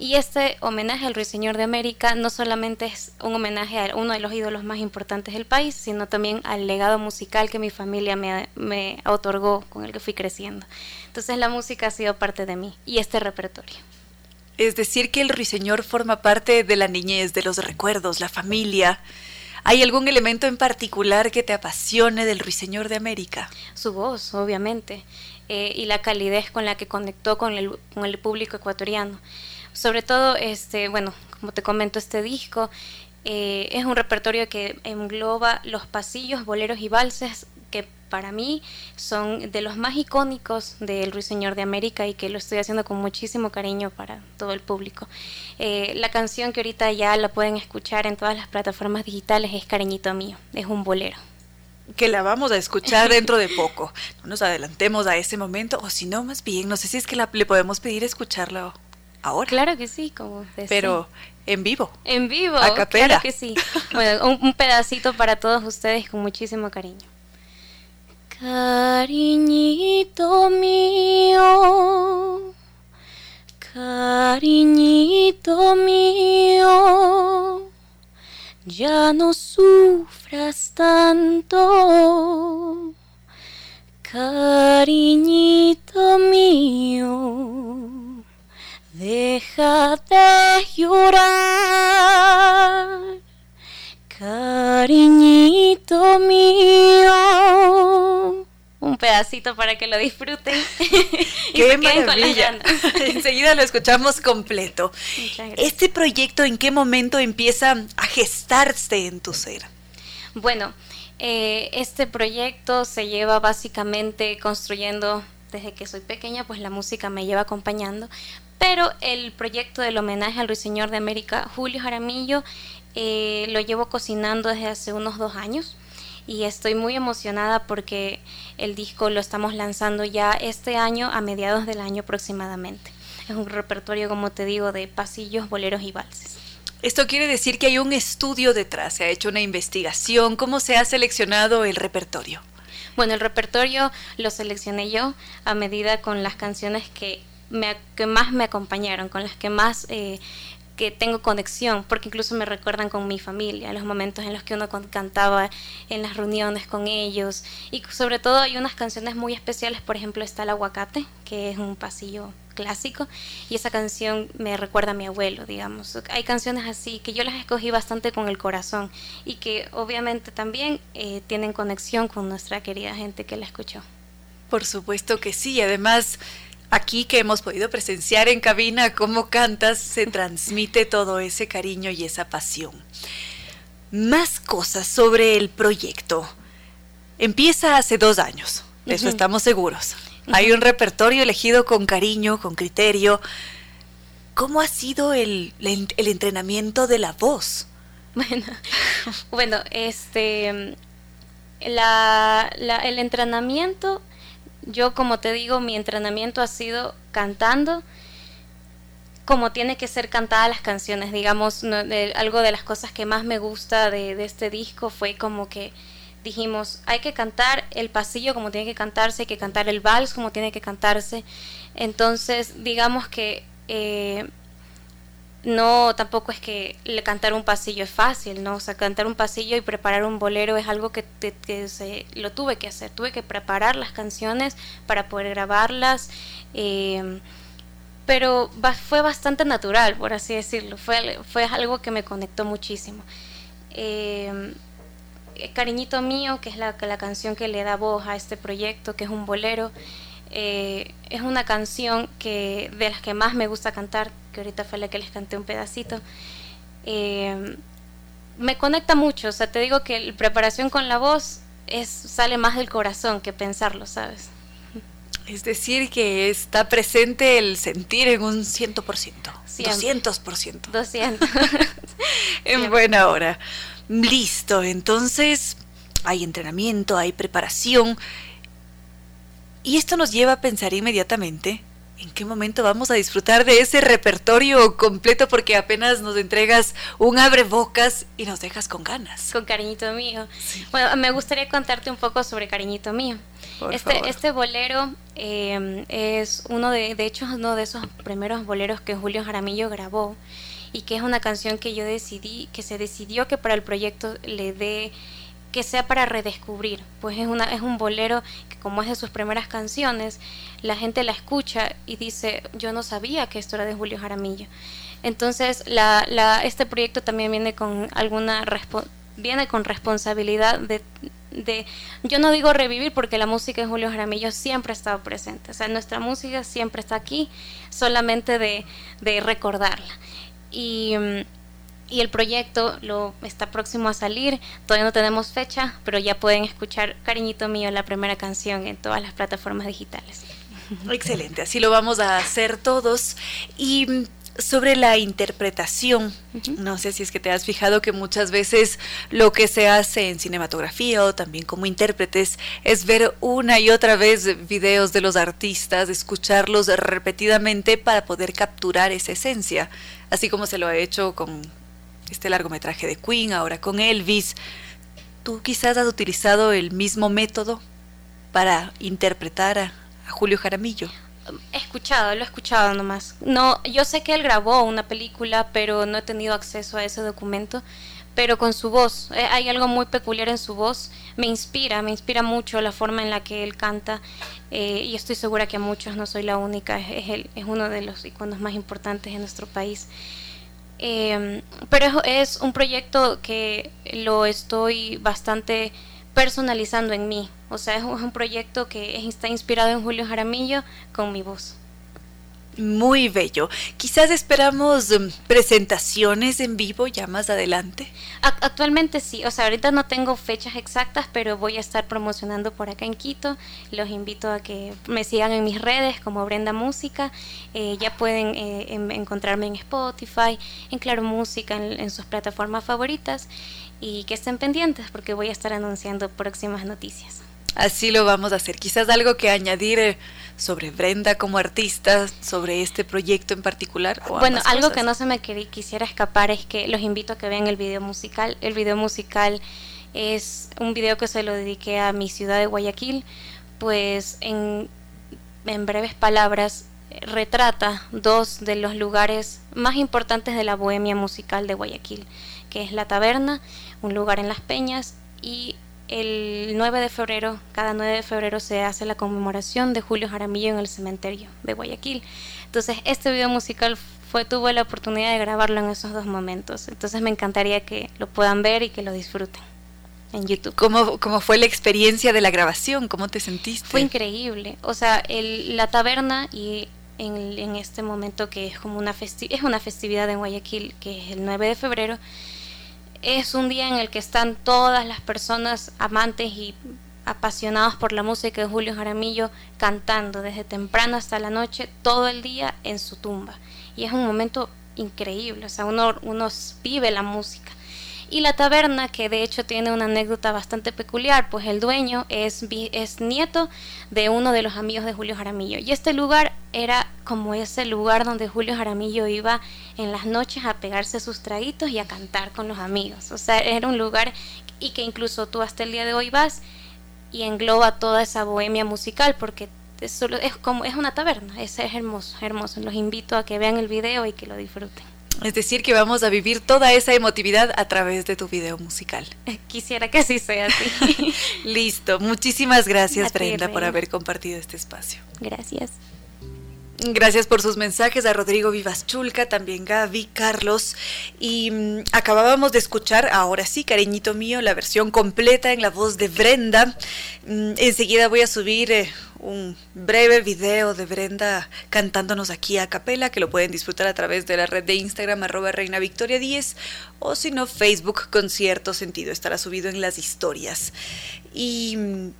Y este homenaje al Ruiseñor de América no solamente es un homenaje a uno de los ídolos más importantes del país, sino también al legado musical que mi familia me, me otorgó, con el que fui creciendo. Entonces la música ha sido parte de mí y este repertorio. Es decir, que el Ruiseñor forma parte de la niñez, de los recuerdos, la familia. ¿Hay algún elemento en particular que te apasione del Ruiseñor de América? Su voz, obviamente. Eh, y la calidez con la que conectó con el, con el público ecuatoriano. Sobre todo, este, bueno, como te comento, este disco eh, es un repertorio que engloba los pasillos, boleros y valses que para mí son de los más icónicos del Ruiseñor de América y que lo estoy haciendo con muchísimo cariño para todo el público. Eh, la canción que ahorita ya la pueden escuchar en todas las plataformas digitales es Cariñito Mío, es un bolero que la vamos a escuchar dentro de poco. No nos adelantemos a ese momento, o si no, más bien, no sé si es que le podemos pedir escucharlo ahora. Claro que sí, como Pero en vivo. En vivo, a capela. claro que sí. Bueno, un, pedacito para todos ustedes con muchísimo cariño. Cariñito mío, cariñito mío ya no sufras tanto, cariñito mío, deja de llorar, cariñito mío un pedacito para que lo disfruten y ¡Qué maravilla! Enseguida lo escuchamos completo. ¿Este proyecto en qué momento empieza a gestarse en tu ser? Bueno, eh, este proyecto se lleva básicamente construyendo desde que soy pequeña, pues la música me lleva acompañando, pero el proyecto del homenaje al Ruiseñor de América, Julio Jaramillo, eh, lo llevo cocinando desde hace unos dos años y estoy muy emocionada porque el disco lo estamos lanzando ya este año a mediados del año aproximadamente. Es un repertorio, como te digo, de pasillos, boleros y valses. Esto quiere decir que hay un estudio detrás, se ha hecho una investigación, ¿cómo se ha seleccionado el repertorio? Bueno, el repertorio lo seleccioné yo a medida con las canciones que, que más me acompañaron, con las que más eh, que tengo conexión, porque incluso me recuerdan con mi familia, los momentos en los que uno cantaba en las reuniones con ellos. Y sobre todo hay unas canciones muy especiales, por ejemplo está El Aguacate, que es un pasillo clásico y esa canción me recuerda a mi abuelo, digamos. Hay canciones así que yo las escogí bastante con el corazón y que obviamente también eh, tienen conexión con nuestra querida gente que la escuchó. Por supuesto que sí, además aquí que hemos podido presenciar en cabina cómo cantas, se transmite todo ese cariño y esa pasión. Más cosas sobre el proyecto. Empieza hace dos años, de eso estamos seguros. Hay un repertorio elegido con cariño, con criterio. ¿Cómo ha sido el, el, entrenamiento de la voz? Bueno, bueno, este, la, el entrenamiento, yo como te digo, mi entrenamiento ha sido cantando como tiene que ser cantada las canciones. Digamos, algo de las cosas que más me gusta de, de este disco fue como que dijimos, hay que cantar el pasillo como tiene que cantarse, hay que cantar el vals como tiene que cantarse. Entonces, digamos que eh, no, tampoco es que cantar un pasillo es fácil, ¿no? O sea, cantar un pasillo y preparar un bolero es algo que, se, lo tuve que hacer. Tuve que preparar las canciones para poder grabarlas. Eh, pero fue bastante natural, por así decirlo. Fue, fue algo que me conectó muchísimo. Eh, Cariñito Mío, que es la, la canción que le da voz a este proyecto, que es un bolero, eh, es una canción que de las que más me gusta cantar, que ahorita fue la que les canté un pedacito. Eh, me conecta mucho, o sea, te digo que la preparación con la voz es, sale más del corazón que pensarlo, ¿sabes? Es decir, que está presente el sentir en un 100%, 200%. 200. en buena hora. Listo, entonces hay entrenamiento, hay preparación. Y esto nos lleva a pensar inmediatamente en qué momento vamos a disfrutar de ese repertorio completo porque apenas nos entregas un abrebocas y nos dejas con ganas. Con cariñito mío. Bueno, me gustaría contarte un poco sobre cariñito mío. este, este bolero eh, es uno de, de hecho, uno de esos primeros boleros que Julio Jaramillo grabó y que es una canción que yo decidí, que se decidió que para el proyecto le dé que sea para redescubrir, pues es, una, es un bolero que como es de sus primeras canciones, la gente la escucha y dice, yo no sabía que esto era de Julio Jaramillo. Entonces, este proyecto también viene con alguna viene con responsabilidad de, de, yo no digo revivir porque la música de Julio Jaramillo siempre ha estado presente, o sea, nuestra música siempre está aquí, solamente de, de recordarla. Y, mm, y, el proyecto lo está próximo a salir. Todavía no tenemos fecha, pero ya pueden escuchar Cariñito Mío, la primera canción, en todas las plataformas digitales. Excelente, así lo vamos a hacer todos. Y mm, sobre la interpretación, no sé si es que te has fijado que muchas veces lo que se hace en cinematografía o también como intérpretes es ver una y otra vez videos de los artistas, escucharlos repetidamente para poder capturar esa esencia, así como se lo ha hecho con este largometraje de Queen, ahora con Elvis. ¿Tú quizás has utilizado el mismo método para interpretar a, Julio Jaramillo? He escuchado, lo he escuchado nomás. No, yo sé que él grabó una película, pero no he tenido acceso a ese documento. Pero con su voz, eh, hay algo muy peculiar en su voz. Me inspira, me inspira mucho la forma en la que él canta. Eh, y estoy segura que a muchos no soy la única. Es, es uno de los iconos más importantes en nuestro país. Eh, pero es un proyecto que lo estoy bastante personalizando en mí. O sea, es un proyecto que está inspirado en Julio Jaramillo con mi voz. Muy bello. Quizás esperamos em, presentaciones en vivo ya más adelante. Actualmente sí, o sea, ahorita no tengo fechas exactas, pero voy a estar promocionando por acá en Quito. Los invito a que me sigan en mis redes como Brenda Música. Eh, ya pueden eh, encontrarme en Spotify, en Claro Música, en sus plataformas favoritas y que estén pendientes porque voy a estar anunciando próximas noticias. Así lo vamos a hacer. Quizás algo que añadir eh, sobre Brenda como artista, sobre este proyecto en particular. bueno, algo que no se me quisiera escapar es que los invito a que vean el video musical. El video musical es un video que se lo dediqué a mi ciudad de Guayaquil, pues en, en breves palabras retrata dos de los lugares más importantes de la bohemia musical de Guayaquil, que es la taberna un lugar en Las Peñas y el 9 de febrero, cada 9 de febrero se hace la conmemoración de Julio Jaramillo en el cementerio de Guayaquil. Entonces, este video musical fue tuve la oportunidad de grabarlo en esos dos momentos. Entonces, me encantaría que lo puedan ver y que lo disfruten en YouTube. ¿Cómo, cómo fue la experiencia de la grabación? ¿Cómo te sentiste? Fue increíble. O sea, el, la taberna y en, en, este momento que es como una, es una festividad en Guayaquil, que es el 9 de febrero, es un día en el que están todas las personas amantes y apasionados por la música de Julio Jaramillo cantando desde temprano hasta la noche, todo el día en su tumba. Y es un momento increíble, o sea, uno, uno vive la música. Y la taberna, que de hecho tiene una anécdota bastante peculiar, pues el dueño es, es nieto de uno de los amigos de Julio Jaramillo. Y este lugar era como ese lugar donde Julio Jaramillo iba en las noches a pegarse sus traguitos y a cantar con los amigos. O sea, era un lugar y que incluso tú hasta el día de hoy vas y engloba toda esa bohemia musical porque es, solo, es como es una taberna, es, es hermoso, hermoso. Los invito a que vean el video y que lo disfruten. Es decir, que vamos a vivir toda esa emotividad a través de tu video musical. Quisiera que así sea así. Listo. Muchísimas gracias, Brenda, por haber compartido este espacio. Gracias. Gracias por sus mensajes a Rodrigo Vivas Chulca, también Gaby, Carlos. Y mm, acabábamos de escuchar, ahora sí, cariñito mío, la versión completa en la voz de Brenda. Mm, enseguida voy a subir eh, un breve video de Brenda cantándonos aquí a capela, que lo pueden disfrutar a través de la red de Instagram, arroba Reina Victoria 10, o si no, Facebook con cierto sentido. Estará subido en las historias. Y mm,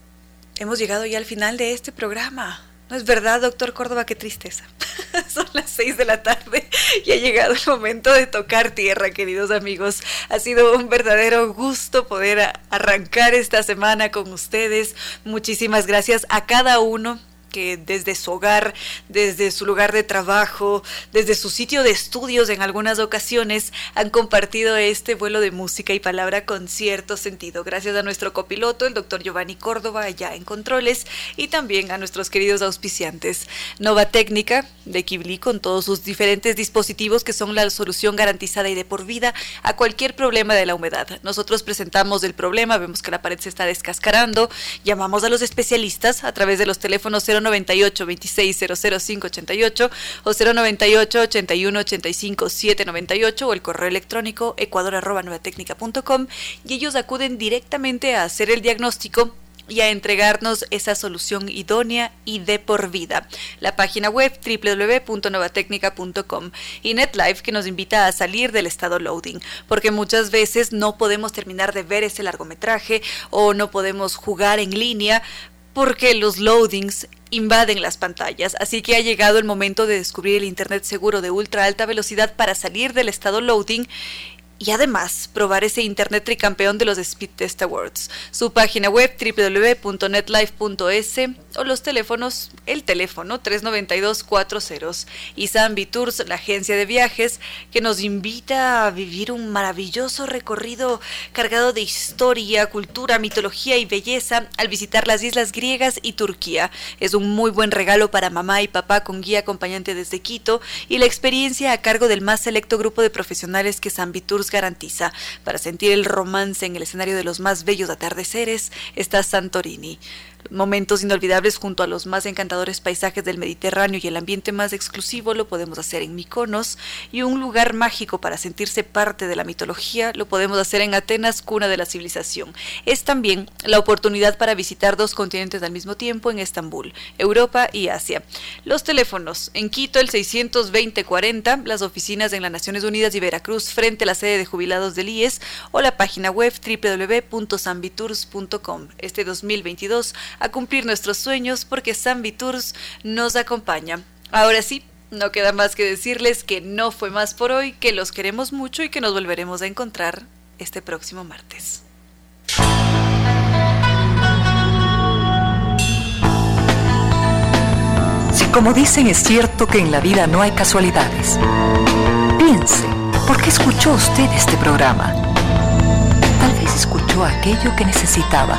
hemos llegado ya al final de este programa. No es verdad, doctor Córdoba, qué tristeza. Son las seis de la tarde y ha llegado el momento de tocar tierra, queridos amigos. Ha sido un verdadero gusto poder arrancar esta semana con ustedes. Muchísimas gracias a cada uno que desde su hogar, desde su lugar de trabajo, desde su sitio de estudios en algunas ocasiones han compartido este vuelo de música y palabra con cierto sentido. Gracias a nuestro copiloto, el doctor Giovanni Córdoba, allá en Controles, y también a nuestros queridos auspiciantes. Nova Técnica de Kibli con todos sus diferentes dispositivos que son la solución garantizada y de por vida a cualquier problema de la humedad. Nosotros presentamos el problema, vemos que la pared se está descascarando, llamamos a los especialistas a través de los teléfonos 0 098 26 00588 o 098 81 85 798 o el correo electrónico ecuador arroba y ellos acuden directamente a hacer el diagnóstico y a entregarnos esa solución idónea y de por vida. La página web www.novatecnica.com y NetLife que nos invita a salir del estado loading, porque muchas veces no podemos terminar de ver ese largometraje o no podemos jugar en línea porque los loadings invaden las pantallas, así que ha llegado el momento de descubrir el Internet seguro de ultra alta velocidad para salir del estado loading y además probar ese Internet tricampeón de los Speed Test Awards. Su página web www.netlife.es o los teléfonos, el teléfono 392-40 y Zambi Tours, la agencia de viajes que nos invita a vivir un maravilloso recorrido cargado de historia, cultura, mitología y belleza al visitar las islas griegas y Turquía. Es un muy buen regalo para mamá y papá con guía acompañante desde Quito y la experiencia a cargo del más selecto grupo de profesionales que Zambi Tours garantiza. Para sentir el romance en el escenario de los más bellos atardeceres está Santorini. Momentos inolvidables junto a los más encantadores paisajes del Mediterráneo y el ambiente más exclusivo lo podemos hacer en Mykonos y un lugar mágico para sentirse parte de la mitología lo podemos hacer en Atenas, cuna de la civilización. Es también la oportunidad para visitar dos continentes al mismo tiempo en Estambul, Europa y Asia. Los teléfonos en Quito el 620-40, las oficinas en las Naciones Unidas y Veracruz frente a la sede de jubilados del IES o la página web www.sambitours.com. Este 2022 a cumplir nuestros sueños porque San Tours nos acompaña. Ahora sí, no queda más que decirles que no fue más por hoy, que los queremos mucho y que nos volveremos a encontrar este próximo martes. Si como dicen es cierto que en la vida no hay casualidades, piense, ¿por qué escuchó usted este programa? Tal vez escuchó aquello que necesitaba